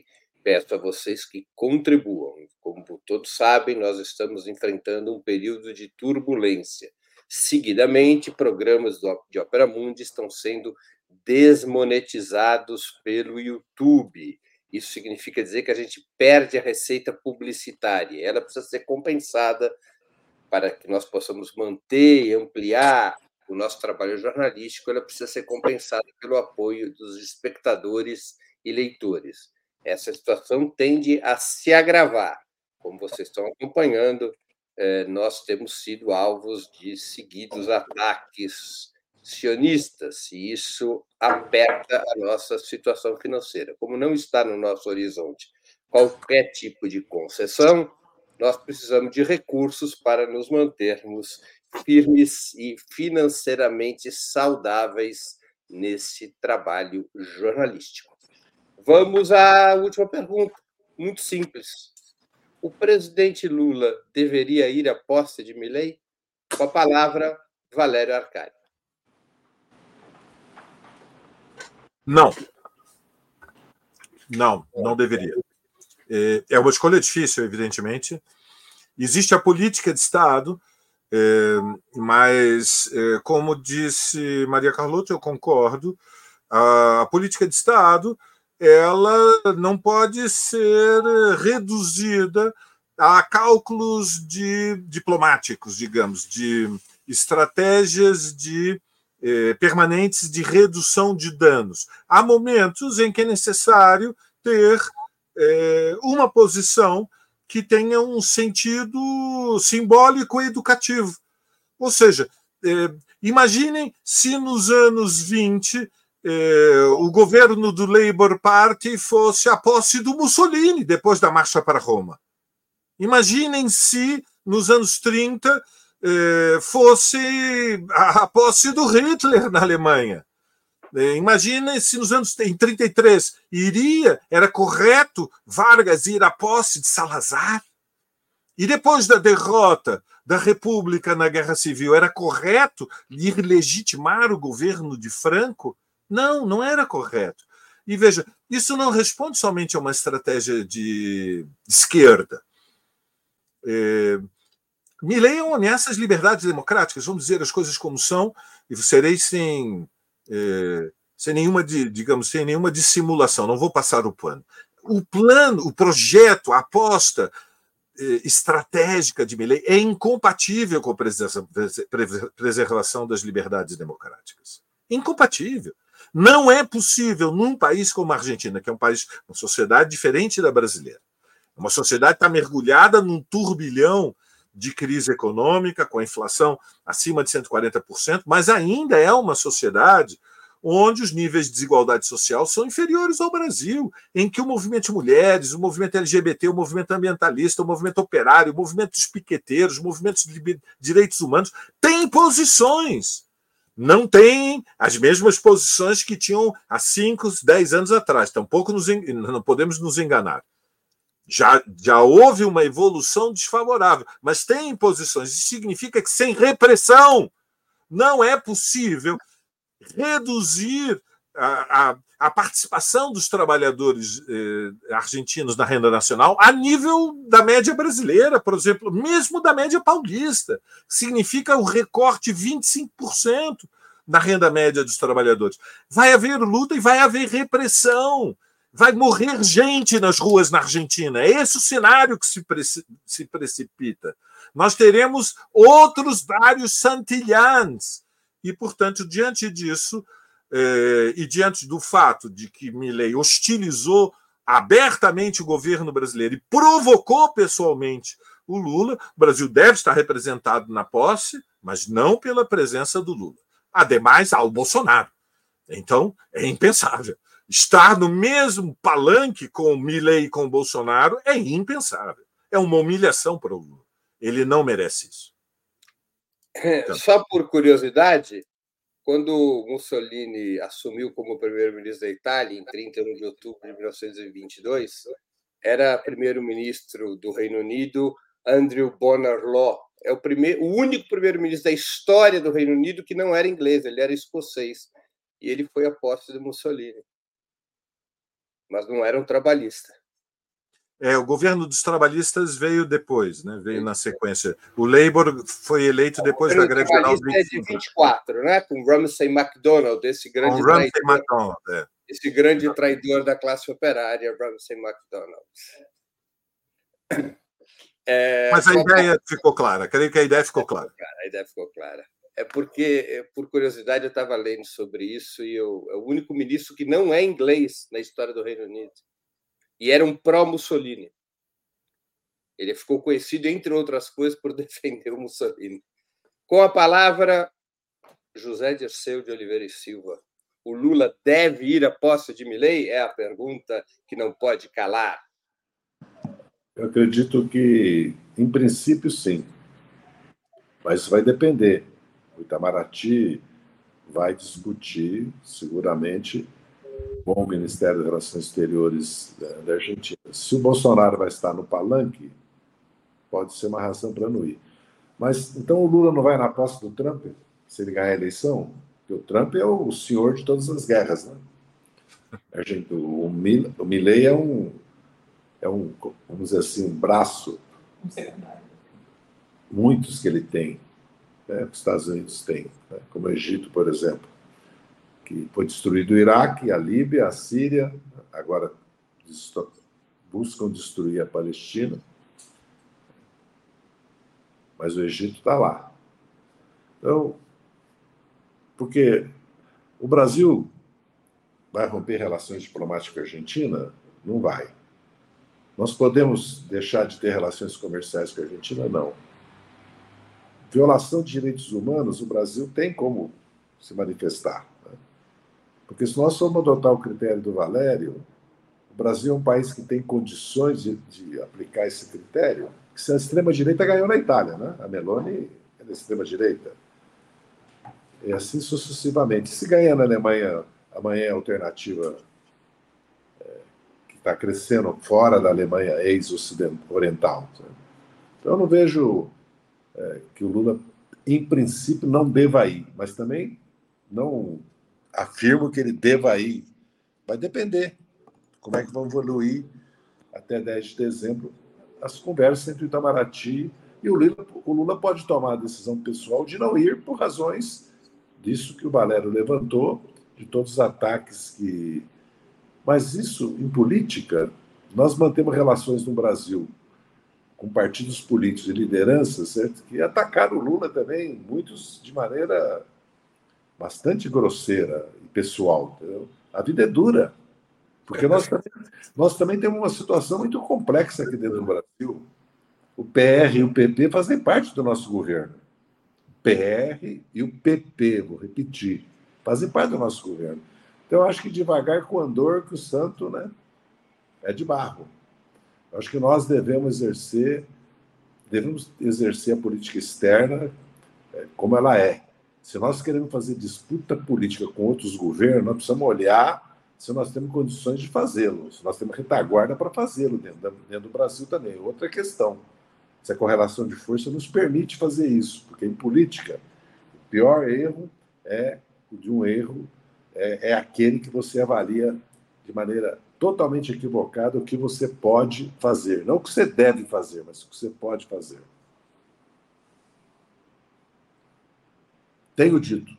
Peço a vocês que contribuam. Como todos sabem, nós estamos enfrentando um período de turbulência. Seguidamente, programas de Opera Mundi estão sendo desmonetizados pelo YouTube. Isso significa dizer que a gente perde a receita publicitária. Ela precisa ser compensada para que nós possamos manter e ampliar o nosso trabalho jornalístico, ela precisa ser compensada pelo apoio dos espectadores e leitores. Essa situação tende a se agravar. Como vocês estão acompanhando, eh, nós temos sido alvos de seguidos ataques sionistas, e isso aperta a nossa situação financeira. Como não está no nosso horizonte qualquer tipo de concessão, nós precisamos de recursos para nos mantermos firmes e financeiramente saudáveis nesse trabalho jornalístico. Vamos à última pergunta, muito simples. O presidente Lula deveria ir à posse de Milley? Com a palavra, Valério Arcari. Não. Não, não deveria. É, é uma escolha difícil, evidentemente. Existe a política de Estado, é, mas, é, como disse Maria Carlota, eu concordo, a política de Estado ela não pode ser reduzida a cálculos de diplomáticos, digamos, de estratégias de permanentes de redução de danos. Há momentos em que é necessário ter é, uma posição que tenha um sentido simbólico e educativo. Ou seja, é, imaginem se nos anos 20 é, o governo do Labour Party fosse a posse do Mussolini depois da marcha para Roma. Imaginem se nos anos 30 fosse a posse do Hitler na Alemanha. É, imagina se nos anos em 33 iria, era correto Vargas ir à posse de Salazar? E depois da derrota da República na Guerra Civil, era correto ir legitimar o governo de Franco? Não, não era correto. E veja, isso não responde somente a uma estratégia de esquerda. É, me leiam ameaças liberdades democráticas, vamos dizer as coisas como são, e serei sem é, sem nenhuma, digamos, sem nenhuma dissimulação, não vou passar o pano. O plano, o projeto, a aposta é, estratégica de Milley é incompatível com a preservação das liberdades democráticas. Incompatível. Não é possível num país como a Argentina, que é um país, uma sociedade diferente da brasileira. Uma sociedade está mergulhada num turbilhão de crise econômica, com a inflação acima de 140%, mas ainda é uma sociedade onde os níveis de desigualdade social são inferiores ao Brasil, em que o movimento de mulheres, o movimento LGBT, o movimento ambientalista, o movimento operário, o movimento dos piqueteiros, os movimentos de direitos humanos têm posições. Não têm as mesmas posições que tinham há 5, 10 anos atrás. Tampouco nos, não podemos nos enganar já, já houve uma evolução desfavorável, mas tem imposições. Isso significa que sem repressão não é possível reduzir a, a, a participação dos trabalhadores eh, argentinos na renda nacional a nível da média brasileira, por exemplo, mesmo da média paulista. Significa o recorte 25% na renda média dos trabalhadores. Vai haver luta e vai haver repressão vai morrer gente nas ruas na Argentina. É esse o cenário que se, se precipita. Nós teremos outros vários Santillans. E, portanto, diante disso, eh, e diante do fato de que Milley hostilizou abertamente o governo brasileiro e provocou pessoalmente o Lula, o Brasil deve estar representado na posse, mas não pela presença do Lula. Ademais, ao Bolsonaro. Então, é impensável estar no mesmo palanque com Milley e com Bolsonaro é impensável. É uma humilhação para o Lula. Ele não merece isso. Então. Só por curiosidade, quando Mussolini assumiu como primeiro-ministro da Itália, em 31 de outubro de 1922, era primeiro-ministro do Reino Unido Andrew Bonar Law. É o, primeiro, o único primeiro-ministro da história do Reino Unido que não era inglês, ele era escocês e ele foi a posse de Mussolini. Mas não era um trabalhista. É, o governo dos trabalhistas veio depois, né? Veio na sequência. O Labour foi eleito depois da greve geral de é de 24, né? Com Ramsay MacDonald, esse grande Com Ramsay traidor, MacDonald, é. esse grande traidor da classe operária, Ramsay MacDonald. É, Mas a ideia ficou clara, creio que a ideia ficou clara. A ideia ficou clara. É porque, por curiosidade, eu estava lendo sobre isso e eu, é o único ministro que não é inglês na história do Reino Unido e era um pró-Mussolini. Ele ficou conhecido, entre outras coisas, por defender o Mussolini. Com a palavra, José Dirceu de Oliveira e Silva. O Lula deve ir à posse de Milley? É a pergunta que não pode calar. Eu acredito que, em princípio, sim. Mas vai depender. O Itamaraty vai discutir, seguramente, com o Ministério das Relações Exteriores da Argentina. Se o Bolsonaro vai estar no palanque, pode ser uma razão para não ir. Mas então o Lula não vai na posse do Trump, se ele ganhar a eleição? Porque o Trump é o senhor de todas as guerras, né? O, o Milley é um, é um, vamos dizer assim, um braço. Muitos que ele tem, né, que os Estados Unidos têm, né, como o Egito, por exemplo que foi destruído o Iraque, a Líbia, a Síria, agora buscam destruir a Palestina, mas o Egito está lá. Então, porque o Brasil vai romper relações diplomáticas com a Argentina? Não vai. Nós podemos deixar de ter relações comerciais com a Argentina? Não. Violação de direitos humanos, o Brasil tem como se manifestar. Porque se nós formos adotar o critério do Valério, o Brasil é um país que tem condições de, de aplicar esse critério, que se a extrema-direita ganhou na Itália, né? A Meloni é da extrema-direita. E assim sucessivamente. Se ganhar na Alemanha, amanhã é a alternativa é, que está crescendo fora da Alemanha ex-oriental. Então eu não vejo é, que o Lula, em princípio, não deva ir, mas também não afirmo que ele deva ir. Vai depender como é que vão evoluir até 10 de dezembro as conversas entre o Itamaraty e o Lula. O Lula pode tomar a decisão pessoal de não ir por razões disso que o Valério levantou, de todos os ataques que. Mas isso, em política, nós mantemos relações no Brasil com partidos políticos e lideranças certo? que atacaram o Lula também, muitos de maneira bastante grosseira e pessoal. Entendeu? A vida é dura, porque nós também, nós também temos uma situação muito complexa aqui dentro do Brasil. O PR e o PP fazem parte do nosso governo. O PR e o PP, vou repetir, fazem parte do nosso governo. Então, eu acho que devagar com o andor que o santo né, é de barro. Acho que nós devemos exercer, devemos exercer a política externa é, como ela é. Se nós queremos fazer disputa política com outros governos, nós precisamos olhar se nós temos condições de fazê-lo, se nós temos retaguarda para fazê-lo dentro, dentro, do Brasil também. Outra questão, se a correlação de força nos permite fazer isso, porque em política, o pior erro é de um erro é, é aquele que você avalia de maneira totalmente equivocada o que você pode fazer, não o que você deve fazer, mas o que você pode fazer. Tenho dito.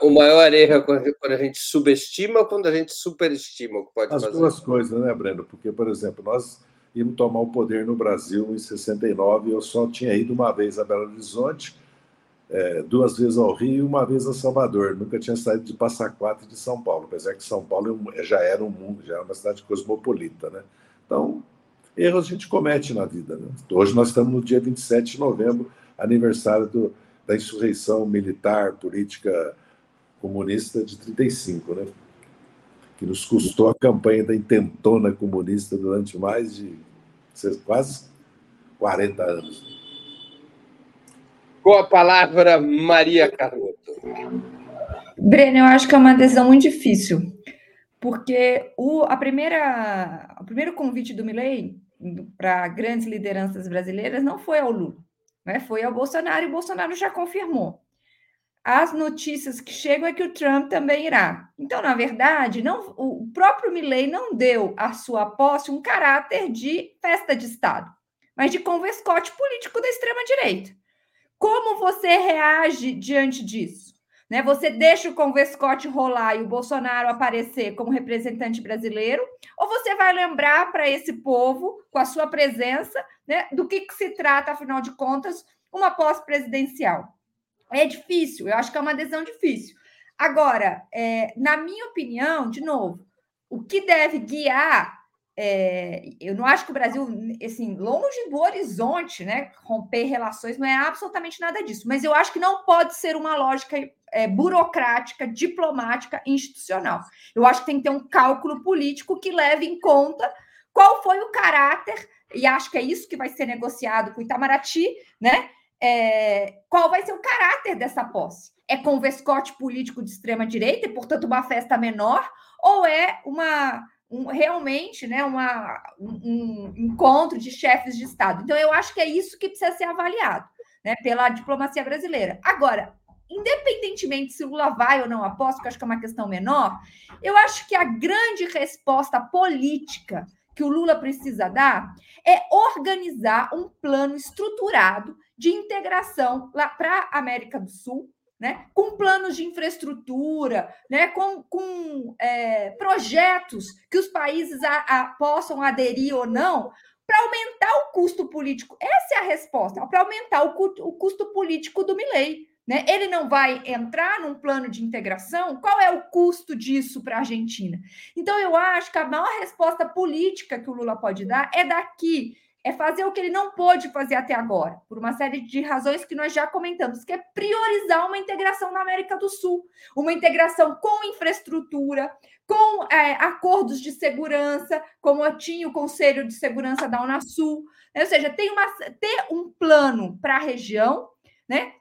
O maior erro é quando a gente subestima ou quando a gente superestima o que pode As fazer? As duas coisas, né, Breno? Porque, por exemplo, nós íamos tomar o poder no Brasil em 69 eu só tinha ido uma vez a Belo Horizonte, é, duas vezes ao Rio e uma vez a Salvador. Nunca tinha saído de Passa Quatro de São Paulo, apesar que São Paulo é já era um mundo, já era uma cidade cosmopolita, né? Então, erros a gente comete na vida. Né? Hoje nós estamos no dia 27 de novembro, aniversário do, da insurreição militar, política comunista de 35, né? que nos custou a campanha da intentona comunista durante mais de quase 40 anos. Com a palavra, Maria Carlotto. Breno, eu acho que é uma decisão muito difícil, porque o, a primeira, o primeiro convite do Milley para grandes lideranças brasileiras não foi ao Lula. Né? Foi ao Bolsonaro e o Bolsonaro já confirmou. as notícias que chegam é que o Trump também irá. Então, na verdade, não, o próprio Milley não deu à sua posse um caráter de festa de Estado, mas de converscote político da extrema-direita. Como você reage diante disso? Né? Você deixa o converscote rolar e o Bolsonaro aparecer como representante brasileiro? Ou você vai lembrar para esse povo, com a sua presença, né, do que, que se trata, afinal de contas, uma pós-presidencial? É difícil, eu acho que é uma decisão difícil. Agora, é, na minha opinião, de novo, o que deve guiar, é, eu não acho que o Brasil, assim, longe do horizonte, né, romper relações, não é absolutamente nada disso, mas eu acho que não pode ser uma lógica é, burocrática, diplomática, institucional. Eu acho que tem que ter um cálculo político que leve em conta qual foi o caráter, e acho que é isso que vai ser negociado com o Itamaraty, né? é, qual vai ser o caráter dessa posse. É com vescote político de extrema direita e, portanto, uma festa menor, ou é uma um, realmente né, uma, um, um encontro de chefes de Estado? Então, eu acho que é isso que precisa ser avaliado né, pela diplomacia brasileira. Agora, independentemente se Lula vai ou não que eu acho que é uma questão menor, eu acho que a grande resposta política que o Lula precisa dar é organizar um plano estruturado de integração lá para a América do Sul, né, com planos de infraestrutura, né, com, com é, projetos que os países a, a, possam aderir ou não, para aumentar o custo político. Essa é a resposta, para aumentar o, o custo político do Milei. Né? Ele não vai entrar num plano de integração? Qual é o custo disso para a Argentina? Então, eu acho que a maior resposta política que o Lula pode dar é daqui é fazer o que ele não pôde fazer até agora, por uma série de razões que nós já comentamos, que é priorizar uma integração na América do Sul, uma integração com infraestrutura, com é, acordos de segurança, como tinha o Conselho de Segurança da Unasul, né? ou seja, tem uma, ter um plano para a região, né?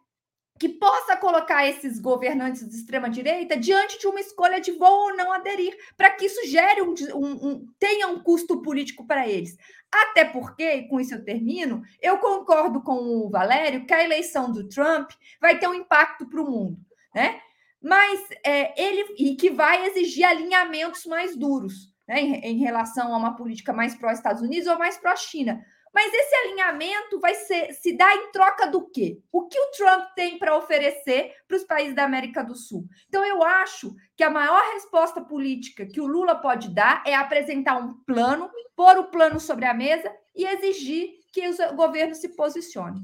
Que possa colocar esses governantes de extrema direita diante de uma escolha de vou ou não aderir, para que isso gere um, um, um, tenha um custo político para eles. Até porque, e com isso eu termino, eu concordo com o Valério que a eleição do Trump vai ter um impacto para o mundo, né? Mas é, ele e que vai exigir alinhamentos mais duros né, em, em relação a uma política mais pró-Estados Unidos ou mais pró-China. Mas esse alinhamento vai ser, se dar em troca do quê? O que o Trump tem para oferecer para os países da América do Sul? Então, eu acho que a maior resposta política que o Lula pode dar é apresentar um plano, pôr o plano sobre a mesa e exigir que o governo se posicione.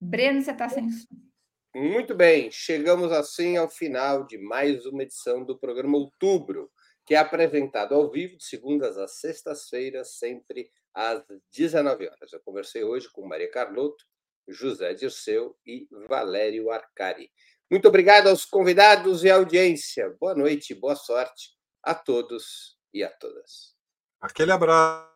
Breno, você está sem. Muito bem, chegamos assim ao final de mais uma edição do programa Outubro que é apresentado ao vivo de segundas às sextas-feiras, sempre às 19 horas. Eu conversei hoje com Maria Carlotto, José Dirceu e Valério Arcari. Muito obrigado aos convidados e audiência. Boa noite, boa sorte a todos e a todas. Aquele abraço.